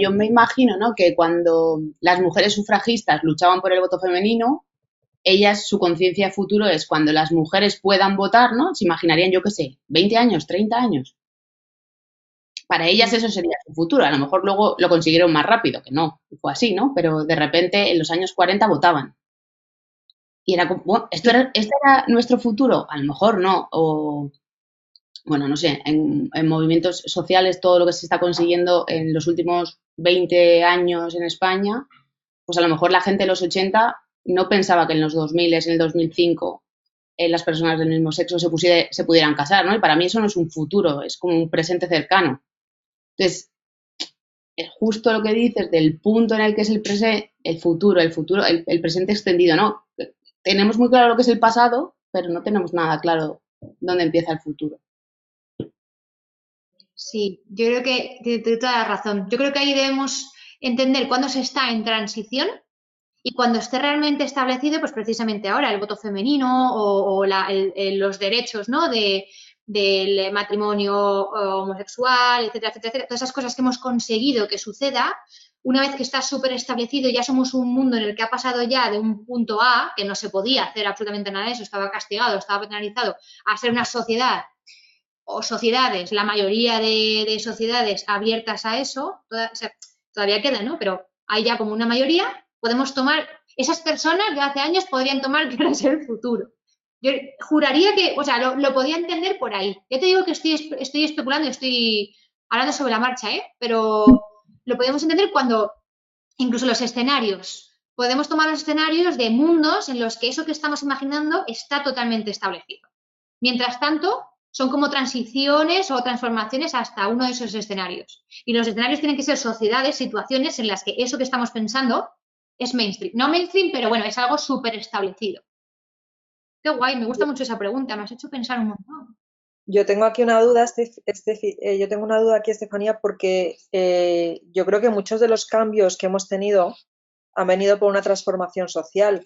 yo me imagino ¿no? que cuando las mujeres sufragistas luchaban por el voto femenino, ellas, su conciencia de futuro es cuando las mujeres puedan votar, ¿no? Se imaginarían, yo qué sé, 20 años, 30 años para ellas eso sería su futuro. A lo mejor luego lo consiguieron más rápido, que no, fue así, ¿no? Pero de repente en los años 40 votaban. Y era como, bueno, ¿esto era, ¿este era nuestro futuro? A lo mejor no. O, bueno, no sé, en, movimientos sociales todo lo que se está consiguiendo en los últimos 20 años en España, pues a lo mejor la gente de los 80 no pensaba que en los 2000, en el 2005, eh, las personas del mismo sexo se, se pudieran casar, ¿no? Y para mí eso no es un futuro, es como un presente cercano. Entonces, es justo lo que dices del punto en el que es el presente, el futuro, el futuro, el, presente extendido, ¿no? Tenemos muy claro lo que es el pasado, pero no tenemos nada claro dónde empieza el futuro. Sí, yo creo que tienes toda la razón. Yo creo que ahí debemos entender cuándo se está en transición y cuando esté realmente establecido, pues precisamente ahora, el voto femenino o, los derechos ¿no? de, del matrimonio homosexual, etcétera, etcétera, todas esas cosas que hemos conseguido que suceda, una vez que está súper establecido, ya somos un mundo en el que ha pasado ya de un punto A, que no se podía hacer absolutamente nada de eso, estaba castigado, estaba penalizado, a ser una sociedad o sociedades, la mayoría de, sociedades abiertas a eso, todavía queda, ¿no? Pero hay ya como una mayoría, podemos tomar, esas personas de hace años podrían tomar que era el futuro. Yo juraría que, o sea, lo, podía entender por ahí. Ya te digo que estoy, estoy especulando, estoy hablando sobre la marcha, ¿eh? Pero lo podemos entender cuando incluso los escenarios, podemos tomar los escenarios de mundos en los que eso que estamos imaginando está totalmente establecido. Mientras tanto, son como transiciones o transformaciones hasta uno de esos escenarios. Y los escenarios tienen que ser sociedades, situaciones en las que eso que estamos pensando es mainstream. No mainstream, pero bueno, es algo súper establecido. Qué guay, me gusta mucho esa pregunta, me has hecho pensar un montón. Yo tengo aquí una duda, eh, yo tengo una duda aquí, Estefanía, porque eh, yo creo que muchos de los cambios que hemos tenido han venido por una transformación social,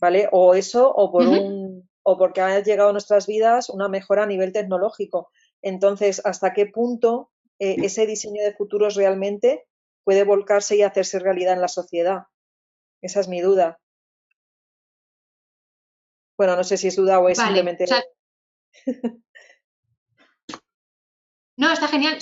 ¿vale? O eso, o por un, o porque ha llegado a nuestras vidas una mejora a nivel tecnológico. Entonces, ¿hasta qué punto eh, ese diseño de futuros realmente puede volcarse y hacerse realidad en la sociedad? Esa es mi duda. Bueno, no sé si es duda o es simplemente. *laughs* no, está genial.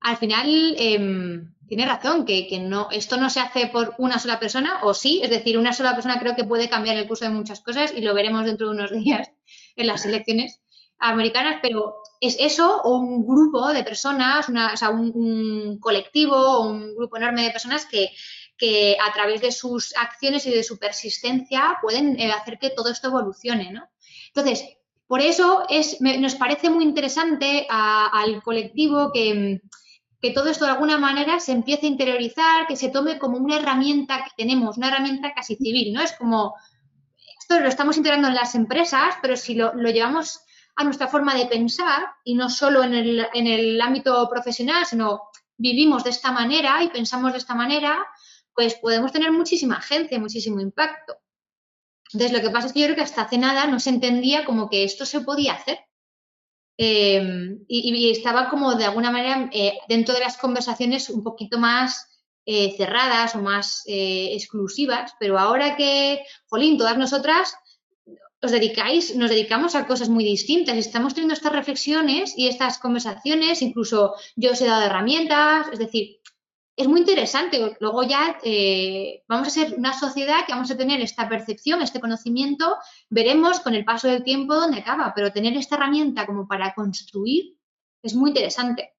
al final em, tiene razón que, no, esto no se hace por una sola persona, o sí, es decir, una sola persona creo que puede cambiar el curso de muchas cosas y lo veremos dentro de unos *laughs* días en las elecciones americanas, pero es eso o un grupo de personas, o sea, un, colectivo o un grupo enorme de personas que, que a través de sus acciones y de su persistencia pueden eh, hacer que todo esto evolucione, ¿no? Entonces, por eso es, nos parece muy interesante al colectivo que, todo esto de alguna manera se empiece a interiorizar, que se tome como una herramienta que tenemos, una herramienta casi civil, ¿no? Es como, esto lo estamos integrando en las empresas, pero si lo, lo llevamos a nuestra forma de pensar y no solo en el, en el ámbito profesional, sino vivimos de esta manera y pensamos de esta manera, pues podemos tener muchísima agencia, muchísimo impacto. Entonces, lo que pasa es que yo creo que hasta hace nada no se entendía como que esto se podía hacer. Em, y, estaba como de alguna manera eh, dentro de las conversaciones un poquito más eh, cerradas o más eh, exclusivas, pero ahora que, jolín, todas nosotras os dedicáis, nos dedicamos a cosas muy distintas estamos teniendo estas reflexiones y estas conversaciones, incluso yo os he dado herramientas, es decir, es muy interesante. Luego ya eh, vamos a ser una sociedad que vamos a tener esta percepción, este conocimiento, veremos con el paso del tiempo dónde acaba, pero tener esta herramienta como para construir es muy interesante.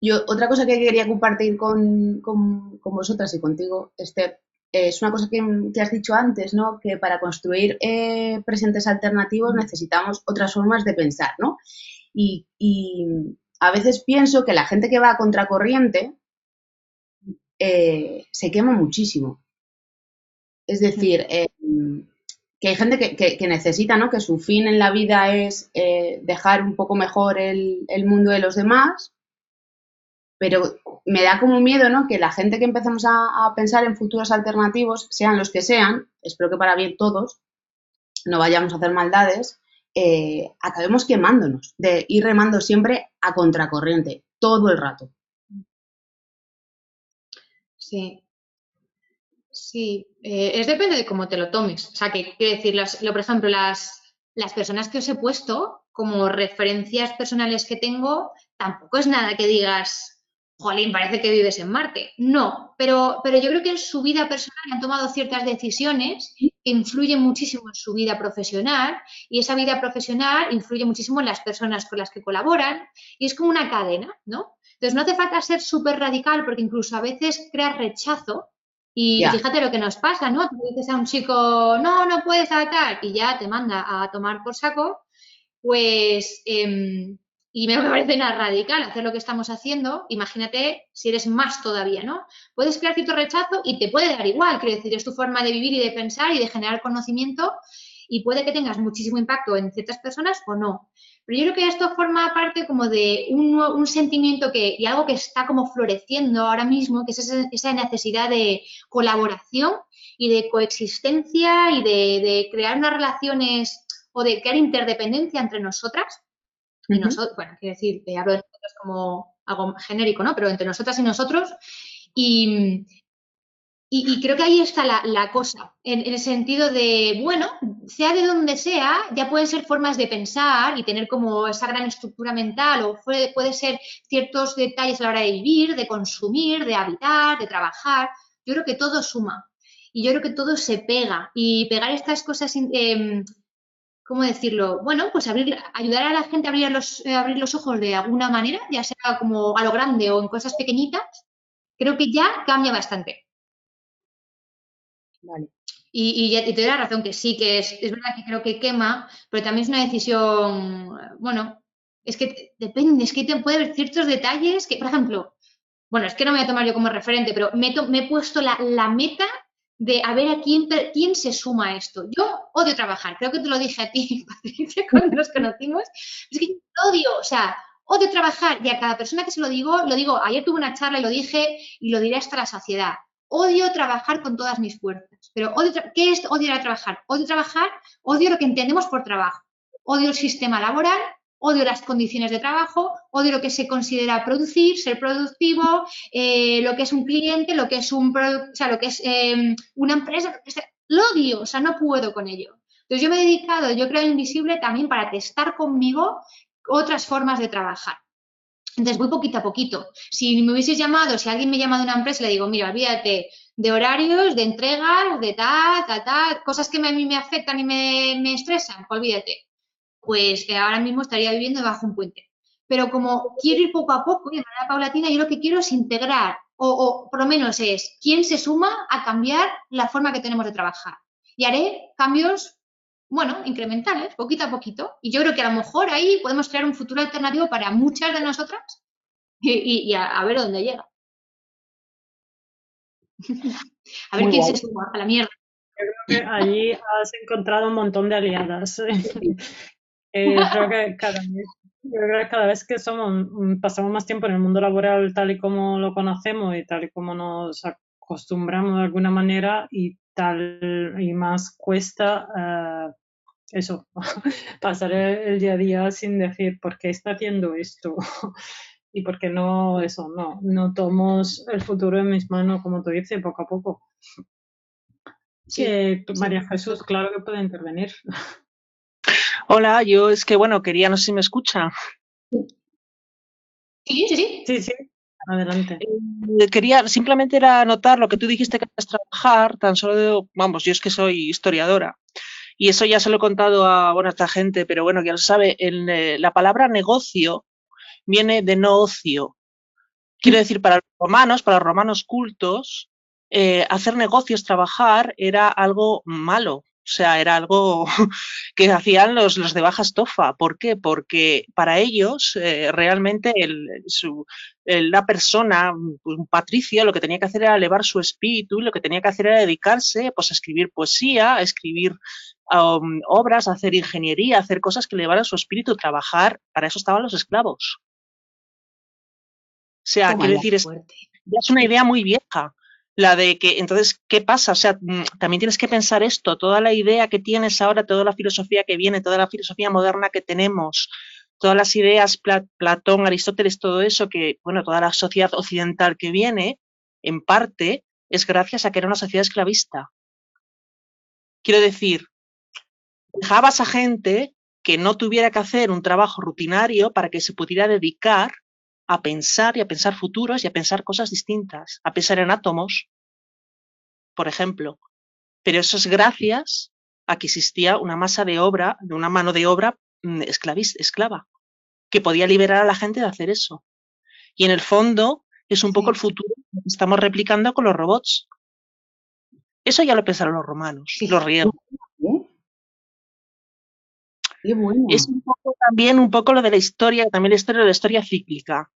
Yo, otra cosa que quería compartir con, con, vosotras y contigo, Esther, es una cosa que, has dicho antes, ¿no? Que para construir eh, presentes alternativos necesitamos otras formas de pensar, ¿no? y, a veces pienso que la gente que va a contracorriente eh, se quema muchísimo. Es decir, eh, que hay gente que, necesita, ¿no? Que su fin en la vida es eh, dejar un poco mejor el, mundo de los demás, pero me da como miedo, ¿no? Que la gente que empezamos a, a, pensar en futuros alternativos, sean los que sean, espero que para bien todos, no vayamos a hacer maldades, eh, acabemos quemándonos, de ir remando siempre a contracorriente, todo el rato. Sí. Sí, eh, es depende de cómo te lo tomes. O sea, que quiero decir, lo, por ejemplo, las, las personas que os he puesto como referencias personales que tengo, tampoco es nada que digas, jolín, parece que vives en Marte. No, pero, pero yo creo que en su vida personal han tomado ciertas decisiones que influyen muchísimo en su vida profesional y esa vida profesional influye muchísimo en las personas con las que colaboran y es como una cadena, ¿no? Entonces no hace falta ser súper radical porque incluso a veces crea rechazo y fíjate lo que nos pasa, ¿no? Tú dices a un chico, no, no puedes tal, y ya te manda a tomar por saco, pues... Em, y me *laughs* parece nada radical hacer lo que estamos haciendo, imagínate si eres más todavía, ¿no? Puedes crear cierto rechazo y te puede dar igual, quiero decir, es tu forma de vivir y de pensar y de generar conocimiento y puede que tengas muchísimo impacto en ciertas personas o no. Pero yo creo que esto forma parte como de un, sentimiento que, y algo que está como floreciendo ahora mismo, que es esa, necesidad de colaboración y de coexistencia y de, de crear unas relaciones o de crear interdependencia entre nosotras y nosotros, bueno, quiero decir, hablo de nosotros como algo genérico, ¿no? Pero entre nosotras y nosotros. Y, y, creo que ahí está la, cosa, en, el sentido de, bueno, sea de donde sea, ya pueden ser formas de pensar y tener como esa gran estructura mental, o puede, puede ser ciertos detalles a la hora de vivir, de consumir, de habitar, de trabajar. Yo creo que todo suma y yo creo que todo se pega y pegar estas cosas eh, ¿cómo decirlo? Bueno, pues abrir, ayudar a la gente a abrir los, eh, abrir los ojos de alguna manera, ya sea como a lo grande o en cosas pequeñitas, creo que ya cambia bastante. Vale. Y, y, te doy la razón que sí, que es, es verdad que creo que quema, pero también es una decisión, bueno, es que depende, es que te puede haber ciertos detalles que, por ejemplo, bueno, es que no me voy a tomar yo como referente, pero me, me he puesto la, la meta de a ver a quién, quién se suma a esto. Yo odio trabajar, creo que te lo dije a ti, *laughs* cuando nos conocimos. Es que odio, o sea, odio trabajar y a cada persona que se lo digo, lo digo, ayer tuve una charla y lo dije y lo diré hasta la saciedad. Odio trabajar con todas mis fuerzas. Pero odio ¿qué es odiar a trabajar? Odio trabajar, odio lo que entendemos por trabajo. Odio el sistema laboral, odio las condiciones de trabajo, odio lo que se considera producir, ser productivo, eh, lo que es un cliente, lo que es un o sea, lo que es em, una empresa, lo odio, o sea, no puedo con ello. Entonces yo me he dedicado, yo creo Invisible también para testar conmigo otras formas de trabajar. Entonces voy poquito a poquito. Si me hubieses llamado, si alguien me llama de una empresa, le digo, mira, olvídate de horarios, de entregas, de tal, tal, tal, cosas que a mí me afectan y me, me estresan, olvídate pues eh, ahora mismo estaría viviendo bajo un puente. Pero como quiero ir poco a poco y de manera paulatina, yo lo que quiero es integrar, o, por lo menos es quién se suma a cambiar la forma que tenemos de trabajar. Y haré cambios, bueno, incrementales, poquito a poquito. Y yo creo que a lo mejor ahí podemos crear un futuro alternativo para muchas de nosotras y, a, ver dónde llega. *laughs* a ver quién se suma a la mierda. Yo creo que allí has encontrado un montón de aliadas. Eh, creo que cada vez, creo que cada vez que somos, mm, pasamos más tiempo en el mundo laboral tal y como lo conocemos y tal y como nos acostumbramos de alguna manera y tal y más cuesta eh, eso, *laughs* pasar el día a día sin decir por qué está haciendo esto *laughs* y por qué no, eso, no, no tomo el futuro en mis manos, como tú dices, poco a poco. Sí, María Jesús, claro que puede intervenir. *laughs* Hola, yo es que, bueno, quería, no sé si me escucha. Sí, sí, sí. Sí, sí. Adelante. Eh, quería simplemente era anotar lo que tú dijiste que querías trabajar, tan solo, de, vamos, yo es que soy historiadora. Y eso ya se lo he contado a, bueno, esta gente, pero bueno, ya lo sabe, eh, la palabra negocio viene de no ocio. Quiero decir, para los romanos, para los romanos cultos, eh, hacer negocios, trabajar, era algo malo. O sea, era algo *laughs* que hacían los, los de baja estofa. ¿Por qué? Porque para ellos eh, realmente el, su, la persona, un patricio, lo que tenía que hacer era elevar su espíritu, lo que tenía que hacer era dedicarse pues, a escribir poesía, a escribir um, obras, a hacer ingeniería, a hacer cosas que elevaran su espíritu, trabajar. Para eso estaban los esclavos. O sea, quiero decir, es, es una idea muy vieja la de que, entonces, ¿qué pasa? O sea, mm, también tienes que pensar esto, toda la idea que tienes ahora, toda la filosofía que viene, toda la filosofía moderna que tenemos, todas las ideas, Platón, Aristóteles, todo eso, que, bueno, toda la sociedad occidental que viene, en parte, es gracias a que era una sociedad esclavista. Quiero decir, dejabas a gente que no tuviera que hacer un trabajo rutinario para que se pudiera dedicar a pensar y a pensar futuros y a pensar cosas distintas, a pensar en átomos, por ejemplo. Pero eso es gracias a que existía una masa de obra, de una mano de obra mm, esclava, que podía liberar a la gente de hacer eso. Y en el fondo es un poco el futuro que estamos replicando con los robots. Eso ya lo pensaron los romanos, los griegos. Es un poco también un poco lo de la historia, también la historia de la historia cíclica.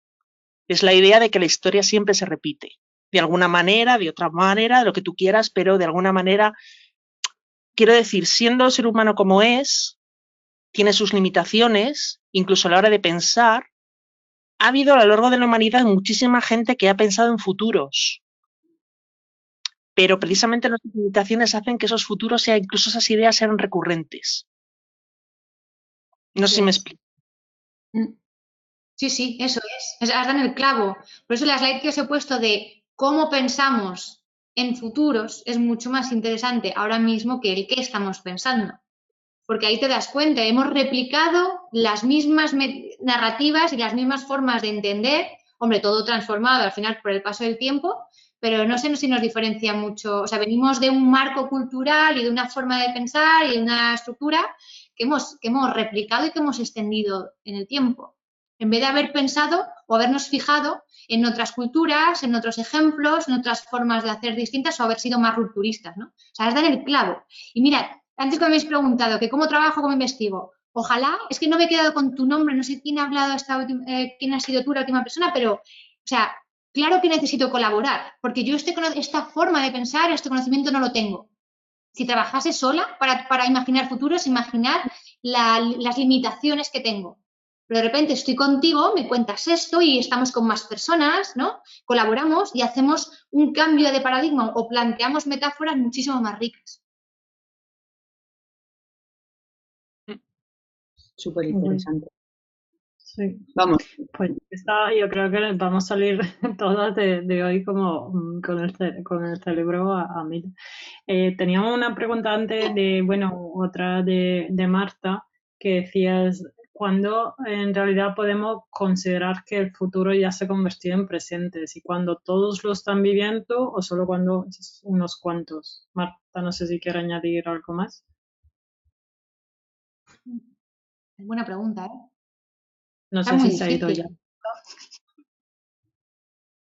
Es la idea de que la historia siempre se repite. De alguna manera, de otra manera, de lo que tú quieras, pero de alguna manera, quiero decir, siendo el ser humano como es, tiene sus limitaciones, incluso a la hora de pensar, ha habido a lo largo de la humanidad muchísima gente que ha pensado en futuros. Pero precisamente las limitaciones hacen que esos futuros, sean, incluso esas ideas, sean recurrentes. No sé si me explico. Mm. Sí, sí, eso es. Has dado el clavo. Por eso las slides que os he puesto de cómo pensamos en futuros es mucho más interesante ahora mismo que el que estamos pensando. Porque ahí te das cuenta, hemos replicado las mismas narrativas y las mismas formas de entender, hombre, todo transformado al final por el paso del tiempo, pero no sé si nos diferencia mucho. O sea, venimos de un marco cultural y de una forma de pensar y de una estructura que hemos, que hemos replicado y que hemos extendido en el tiempo en vez de haber pensado o habernos fijado en otras culturas, en otros ejemplos, en otras formas de hacer distintas o haber sido más rupturistas, ¿no? O sea, es dar el clavo. Y mira, antes que me habéis preguntado que cómo trabajo, cómo investigo, ojalá, es que no me he quedado con tu nombre, no sé quién ha hablado, esta eh, quién ha sido tú la última persona, pero, o sea, claro que necesito colaborar, porque yo este, esta forma de pensar, este conocimiento no lo tengo. Si trabajase sola para, imaginar futuros, imaginar las limitaciones que tengo pero de repente estoy contigo, me cuentas esto y estamos con más personas, ¿no? Colaboramos y hacemos un cambio de paradigma o planteamos metáforas muchísimo más ricas. Súper interesante. Sí. Vamos. Pues yo creo que vamos a salir *laughs* todas de, hoy como mm, con el, con el cerebro a, mil. Eh, teníamos una pregunta antes de, bueno, otra de, de Marta, que decías cuando en realidad podemos considerar que el futuro ya se ha convertido en presente, si cuando todos lo están viviendo o solo cuando unos cuantos. Marta, no sé si quiere añadir algo más. Buena pregunta, ¿eh? No sé si se ha ido ya.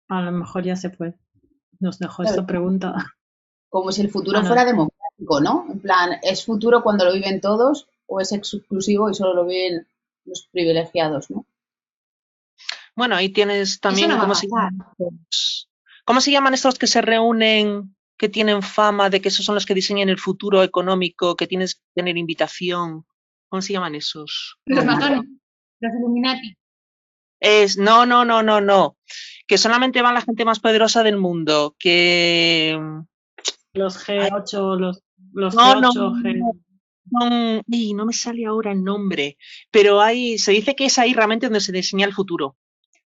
A lo mejor ya se fue. Nos dejó esta pregunta. Como si el futuro ah, fuera democrático, ¿no? En plan, ¿es futuro cuando lo viven todos o es exclusivo y solo lo viven los privilegiados, ¿no? Bueno, ahí tienes también cómo se, cómo se llaman estos que se reúnen, que tienen fama de que esos son los que diseñan el futuro económico, que tienes que tener invitación. ¿Cómo se llaman esos? Los matones, los Illuminati. Es, no, no, no, no, no. Que solamente van la gente más poderosa del mundo. Que. Los G8, los, los G8, G... son, y no me sale ahora el nombre, pero hay, se dice que es ahí realmente donde se diseña el futuro.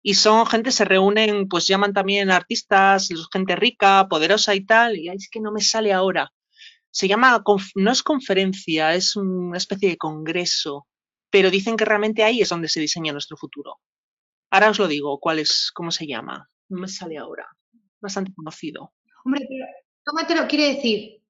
Y son gente, se reúnen, pues llaman también artistas, gente rica, poderosa y tal, y es que no me sale ahora. Se llama, no es conferencia, es una especie de congreso, pero dicen que realmente ahí es donde se diseña nuestro futuro. Ahora os lo digo, ¿cuál es, cómo se llama? No me sale ahora. Bastante conocido. Hombre, pero tómatelo, quiere decir,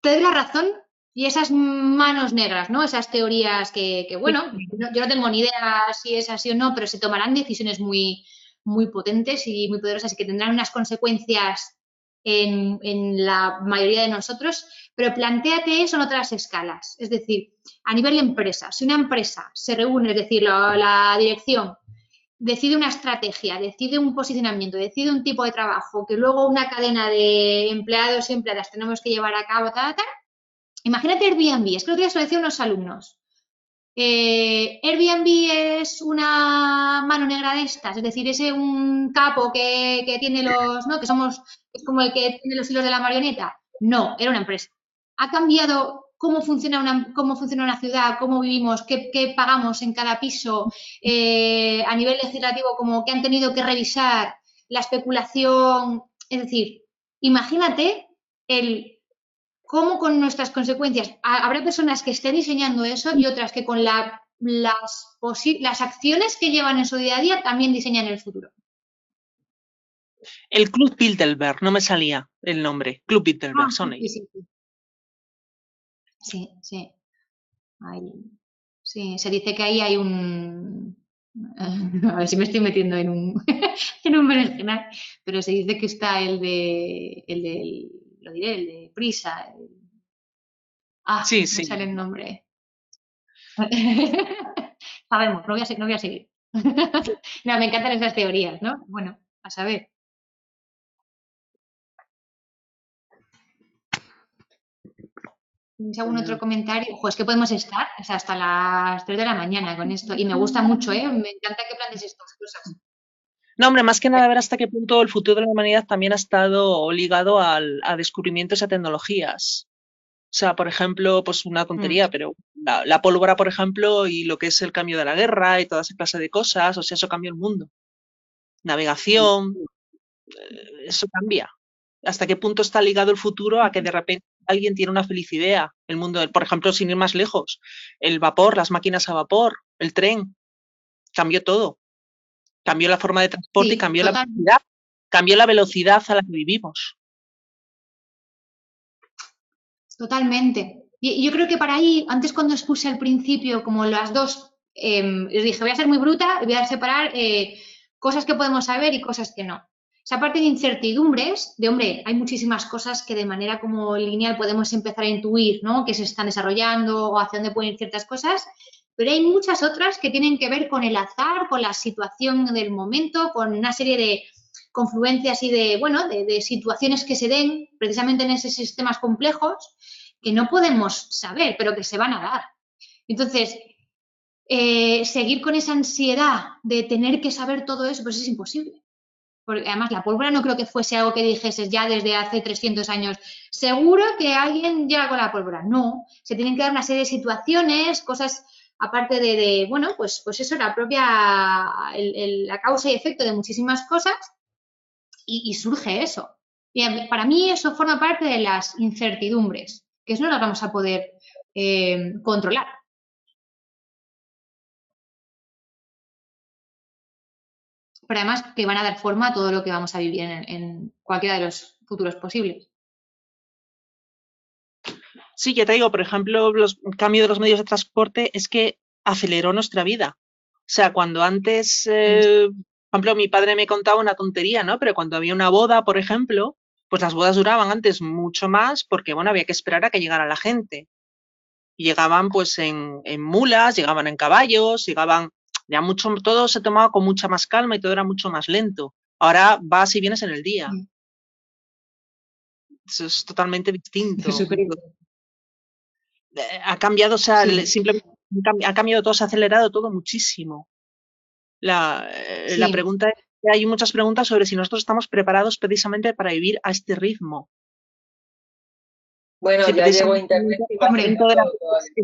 te doy la razón y esas manos negras, ¿no? Esas teorías que, bueno, yo no tengo ni idea si es así o no, pero se tomarán decisiones muy, muy potentes y muy poderosas y que tendrán unas consecuencias en, la mayoría de nosotros, pero planteate eso en otras escalas. Es decir, a nivel de empresa, si una empresa se reúne, es decir, la dirección decide una estrategia, decide un posicionamiento, decide un tipo de trabajo que luego una cadena de empleados y empleadas tenemos que llevar a cabo, tal, tal. Imagínate Airbnb, es que lo que les unos alumnos. Eh, Airbnb es una mano negra de estas, es decir, es un capo que, tiene los, ¿no? Que somos, es como el que tiene los hilos de la marioneta. No, era una empresa. Ha cambiado cómo funciona una, cómo funciona una ciudad, cómo vivimos, qué, pagamos en cada piso, eh, a nivel legislativo, como que han tenido que revisar la especulación. Es decir, imagínate el cómo con nuestras consecuencias habrá personas que estén diseñando eso y otras que con las, las acciones que llevan en su día a día también diseñan el futuro. El Club Bilderberg, no me salía el nombre. Club Bilderberg, ah, son ellos. Sí, sí. sí, se dice que ahí hay un... *laughs* A ver si me estoy metiendo en un, *laughs* en un berenjenal, pero se dice que está el de, el de, lo diré, el de Prisa. Ah, sí, sí. sale el nombre. *laughs* Sabemos, no voy a, no voy a seguir. *laughs* no, me encantan esas teorías, ¿no? Bueno, a saber. ¿Tienes algún otro comentario? Ojo, es que podemos estar hasta las 3 de la mañana con esto. Y me gusta mucho, ¿eh? Me encanta que plantes estas cosas. No, hombre, más que nada ver hasta qué punto el futuro de la humanidad también ha estado ligado a descubrimientos y a tecnologías. O sea, por ejemplo, pues una tontería, mm. pero la, pólvora, por ejemplo, y lo que es el cambio de la guerra y toda esa clase de cosas, o sea, eso cambió el mundo. Navegación, eh, eso cambia. ¿Hasta qué punto está ligado el futuro a que de repente alguien tiene una feliz idea. El mundo, por ejemplo, sin ir más lejos, el vapor, las máquinas a vapor, el tren, cambió todo. Cambió la forma de transporte y cambió la velocidad, cambió la velocidad a la que vivimos. Totalmente. Y yo creo que para ahí, antes cuando expuse al principio como las dos, em, les dije, voy a ser muy bruta, voy a separar eh, cosas que podemos saber y cosas que no esa parte de incertidumbres, de hombre, hay muchísimas cosas que de manera como lineal podemos empezar a intuir, ¿no? Que se están desarrollando o hacia dónde pueden ir ciertas cosas, pero hay muchas otras que tienen que ver con el azar, con la situación del momento, con una serie de confluencias y de, bueno, de, situaciones que se den precisamente en esos sistemas complejos que no podemos saber, pero que se van a dar. Entonces, eh, seguir con esa ansiedad de tener que saber todo eso, pues es imposible porque además la pólvora no creo que fuese algo que dijeses ya desde hace 300 años, seguro que alguien llega con la pólvora. No, se tienen que dar una serie de situaciones, cosas aparte de, bueno, pues, pues eso, la propia, la causa y efecto de muchísimas cosas y, surge eso. Para mí eso forma parte de las incertidumbres, que no las vamos a poder eh, controlar. pero además que van a dar forma a todo lo que vamos a vivir en, cualquiera de los futuros posibles. Sí, ya te digo, por ejemplo, los, el cambio de los medios de transporte es que aceleró nuestra vida. O sea, cuando antes, eh, por ejemplo, mi padre me contaba una tontería, ¿no? Pero cuando había una boda, por ejemplo, pues las bodas duraban antes mucho más porque, bueno, había que esperar a que llegara la gente. Y llegaban pues en, en mulas, llegaban en caballos, llegaban ya mucho, todo se tomaba con mucha más calma y todo era mucho más lento. Ahora vas y vienes en el día. Eso es totalmente distinto. Eh, ha cambiado, o sea, simplemente ha cambiado todo, se ha acelerado todo muchísimo. La, eh, la pregunta es, hay muchas preguntas sobre si nosotros estamos preparados precisamente para vivir a este ritmo. Bueno, ya llegó Internet. el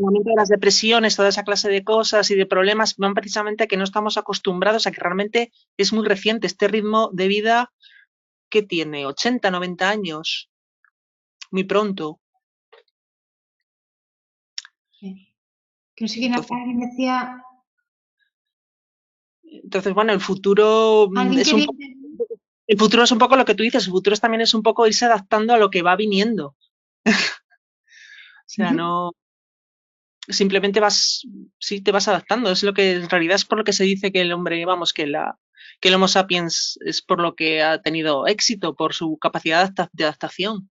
momento de las depresiones, toda esa clase de cosas y de problemas van precisamente a que no estamos acostumbrados a que realmente es muy reciente este ritmo de vida que tiene 80, 90 años, muy pronto. Que decía. Entonces, bueno, el futuro es un el futuro es un poco lo que tú dices, el futuro también es un poco irse adaptando a lo que va viniendo. o sea, no simplemente vas, sí te vas adaptando. Es lo que en realidad es por lo que se dice que el hombre, vamos, que la que el Homo sapiens es por lo que ha tenido éxito, por su capacidad de adaptación.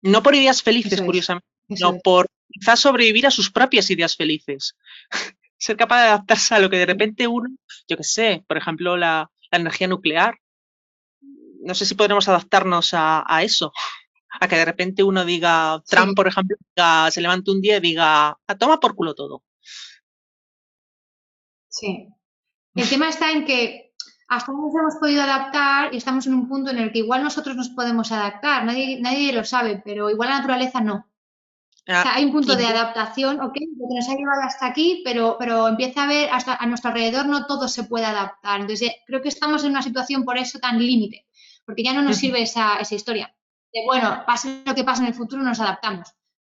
No por ideas felices, curiosamente, sino por quizás sobrevivir a sus propias ideas felices. *laughs* Ser capaz de adaptarse a lo que de repente uno, yo qué sé, por ejemplo, la, la energía nuclear. No sé si podremos adaptarnos a, eso, a que de repente uno diga, Trump, por ejemplo, se levante un día y diga, a toma por culo todo. Sí. El tema está en que hasta nos hemos podido adaptar y estamos en un punto en el que igual nosotros nos podemos adaptar, nadie, nadie lo sabe, pero igual la naturaleza no. Ah, hay un punto de adaptación, ok, que nos ha llevado hasta aquí, pero, pero empieza a ver hasta a nuestro alrededor no todo se puede adaptar. Entonces, creo que estamos en una situación por eso tan límite, porque ya no nos sirve esa, esa historia. De bueno, pase lo que pase en el futuro, nos adaptamos.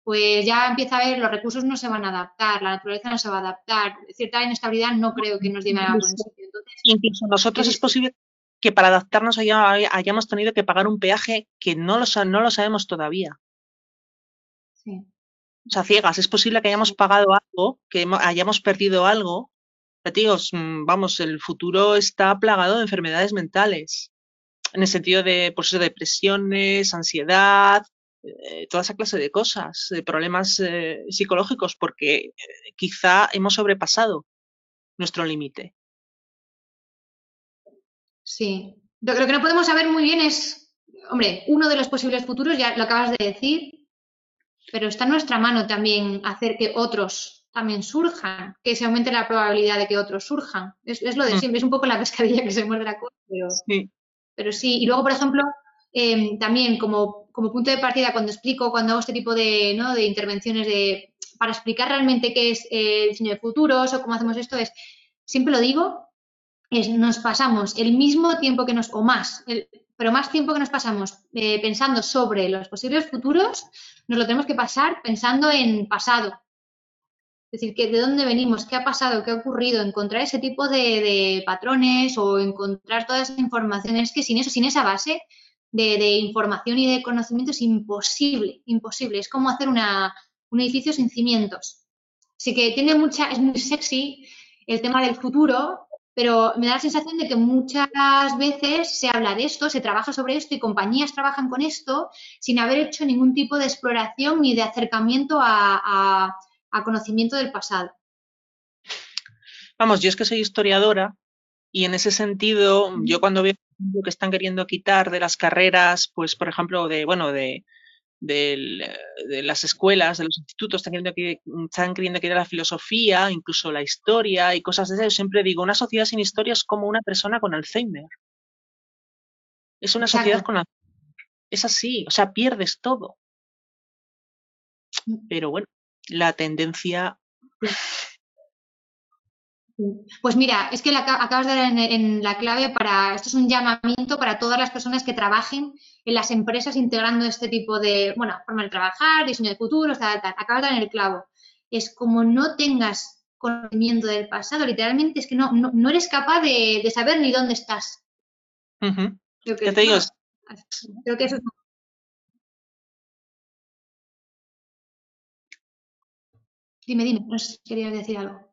Pues ya empieza a ver, los recursos no se van a adaptar, la naturaleza no se va a adaptar, cierta inestabilidad no creo que nos lleve a buen sitio. Incluso nosotros es posible que para adaptarnos hayamos tenido que pagar un peaje que no lo, no lo sabemos todavía. O sea, ciegas. Es posible que hayamos pagado algo, que hayamos perdido algo. Pero, mm, vamos, el futuro está plagado de enfermedades mentales. En el sentido de, pues, depresiones, ansiedad, eh, toda esa clase de cosas, de problemas eh, psicológicos, porque eh, quizá hemos sobrepasado nuestro límite. Sí. Lo que no podemos saber muy bien es, hombre, uno de los posibles futuros, ya lo acabas de decir, pero está en nuestra mano también hacer que otros también surjan, que se aumente la probabilidad de que otros surjan. Es, lo de mm. siempre, es un poco la pescadilla que se muerde la cola, pero sí. pero sí. Y luego, por ejemplo, em, también como, como, punto de partida, cuando explico, cuando hago este tipo de, ¿no? de intervenciones de, para explicar realmente qué es el diseño de futuros o cómo hacemos esto, es, siempre lo digo, es, nos pasamos el mismo tiempo que nos, o más, pero más tiempo que nos pasamos eh, pensando sobre los posibles futuros, nos lo tenemos que pasar pensando en pasado. Es decir, que de dónde venimos, qué ha pasado, qué ha ocurrido, encontrar ese tipo de, patrones o encontrar todas esas informaciones que sin eso, sin esa base de, información y de conocimiento es imposible, imposible. Es como hacer un edificio sin cimientos. Así que tiene mucha, es muy sexy el tema del futuro, pero me da la sensación de que muchas veces se habla de esto, se trabaja sobre esto y compañías trabajan con esto sin haber hecho ningún tipo de exploración ni de acercamiento a, conocimiento del pasado. Vamos, yo es que soy historiadora y en ese sentido, yo cuando veo que están queriendo quitar de las carreras, pues por ejemplo, de, bueno, de, de, las escuelas, de los institutos, están queriendo, que, están queriendo que la filosofía, incluso la historia y cosas de eso. Yo siempre digo, una sociedad sin historia es como una persona con Alzheimer. Es una sociedad con Alzheimer. Es así, o sea, pierdes todo. Mm. Pero bueno, la tendencia pues mira, es que acabas de dar en, la clave para, esto es un llamamiento para todas las personas que trabajen en las empresas integrando este tipo de, bueno, forma de trabajar, diseño de futuro, tal, tal. Acabas de dar en el clavo. Es como no tengas conocimiento del pasado, literalmente es que no, no, eres capaz de, saber ni dónde estás. creo que, te digo? Creo que eso es Dime, dime, no sé si querías decir algo.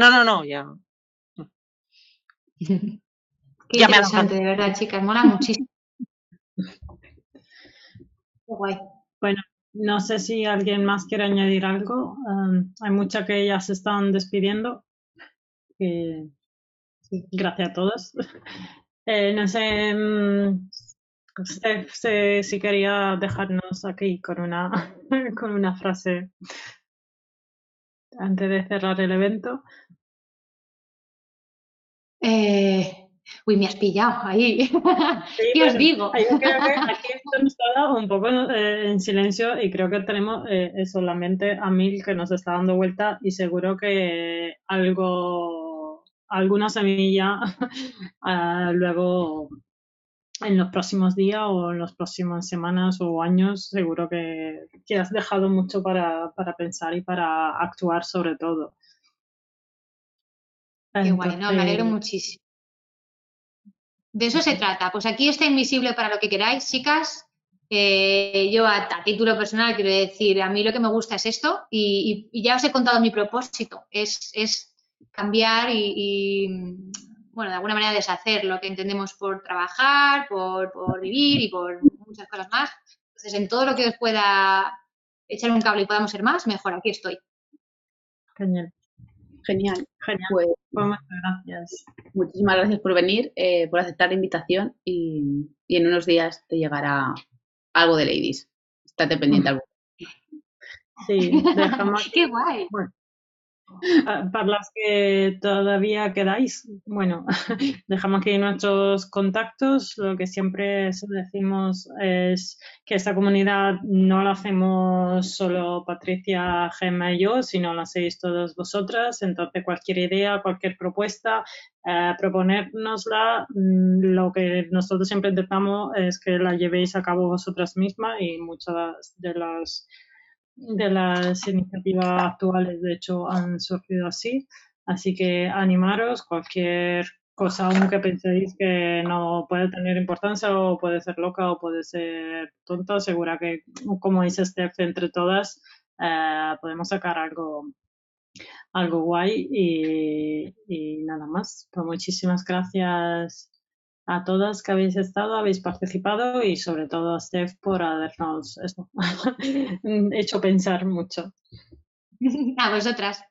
No, no, no, ya. Qué interesante, de verdad, chicas, mola muchísimo. Qué guay. Bueno, no sé si alguien más quiere añadir algo. Um, hay muchas que ya se están despidiendo. gracias a todos. *laughs* Eh, no sé, um, si quería dejarnos aquí con una, *laughs* con una frase antes de cerrar el evento. Eh, Uy, me has pillado ahí. *laughs* ¿Qué os digo? Yo creo que *laughs* aquí hemos estado un poco eh, en silencio y creo que tenemos eh, solamente a Mil que nos está dando vuelta y seguro que algo, alguna semilla *laughs* ah, luego en los próximos días o en las próximas semanas o años, seguro que, que has dejado mucho para, para, pensar y para actuar sobre todo. Qué guay, no, me alegro muchísimo. De eso se trata. Pues aquí está invisible para lo que queráis, chicas. Eh, yo a, título personal quiero decir, a mí lo que me gusta es esto y, ya os he contado mi propósito, es, es cambiar y, bueno, de alguna manera deshacer lo que entendemos por trabajar, por, por, vivir y por muchas cosas más. Entonces, en todo lo que os pueda echar un cable y podamos ser más, mejor, aquí estoy. Genial. Genial. Genial. Pues, pues, muchas gracias. Muchísimas gracias por venir, eh, por aceptar la invitación y, en unos días te llegará algo de Ladies. Estate pendiente algo. Sí, dejamos. *laughs* ¡Qué guay! Ah, para las que todavía quedáis, bueno, *laughs* dejamos aquí nuestros contactos. Lo que siempre decimos es que esta comunidad no la hacemos solo Patricia, Gemma y yo, sino la hacéis todas vosotras. Entonces, cualquier idea, cualquier propuesta, eh, proponérnosla. Mm, lo que nosotros siempre intentamos es que la llevéis a cabo vosotras mismas y muchas de las de las iniciativas actuales, de hecho, han surgido así. Así que animaros, cualquier cosa aunque penséis que no puede tener importancia o puede ser loca o puede ser tonta, segura que, como dice Steph, entre todas eh, podemos sacar algo, algo guay y, y nada más. Pues muchísimas gracias a todas que habéis estado, habéis participado y sobre todo a Steph por habernos *laughs* hecho pensar mucho. A vosotras.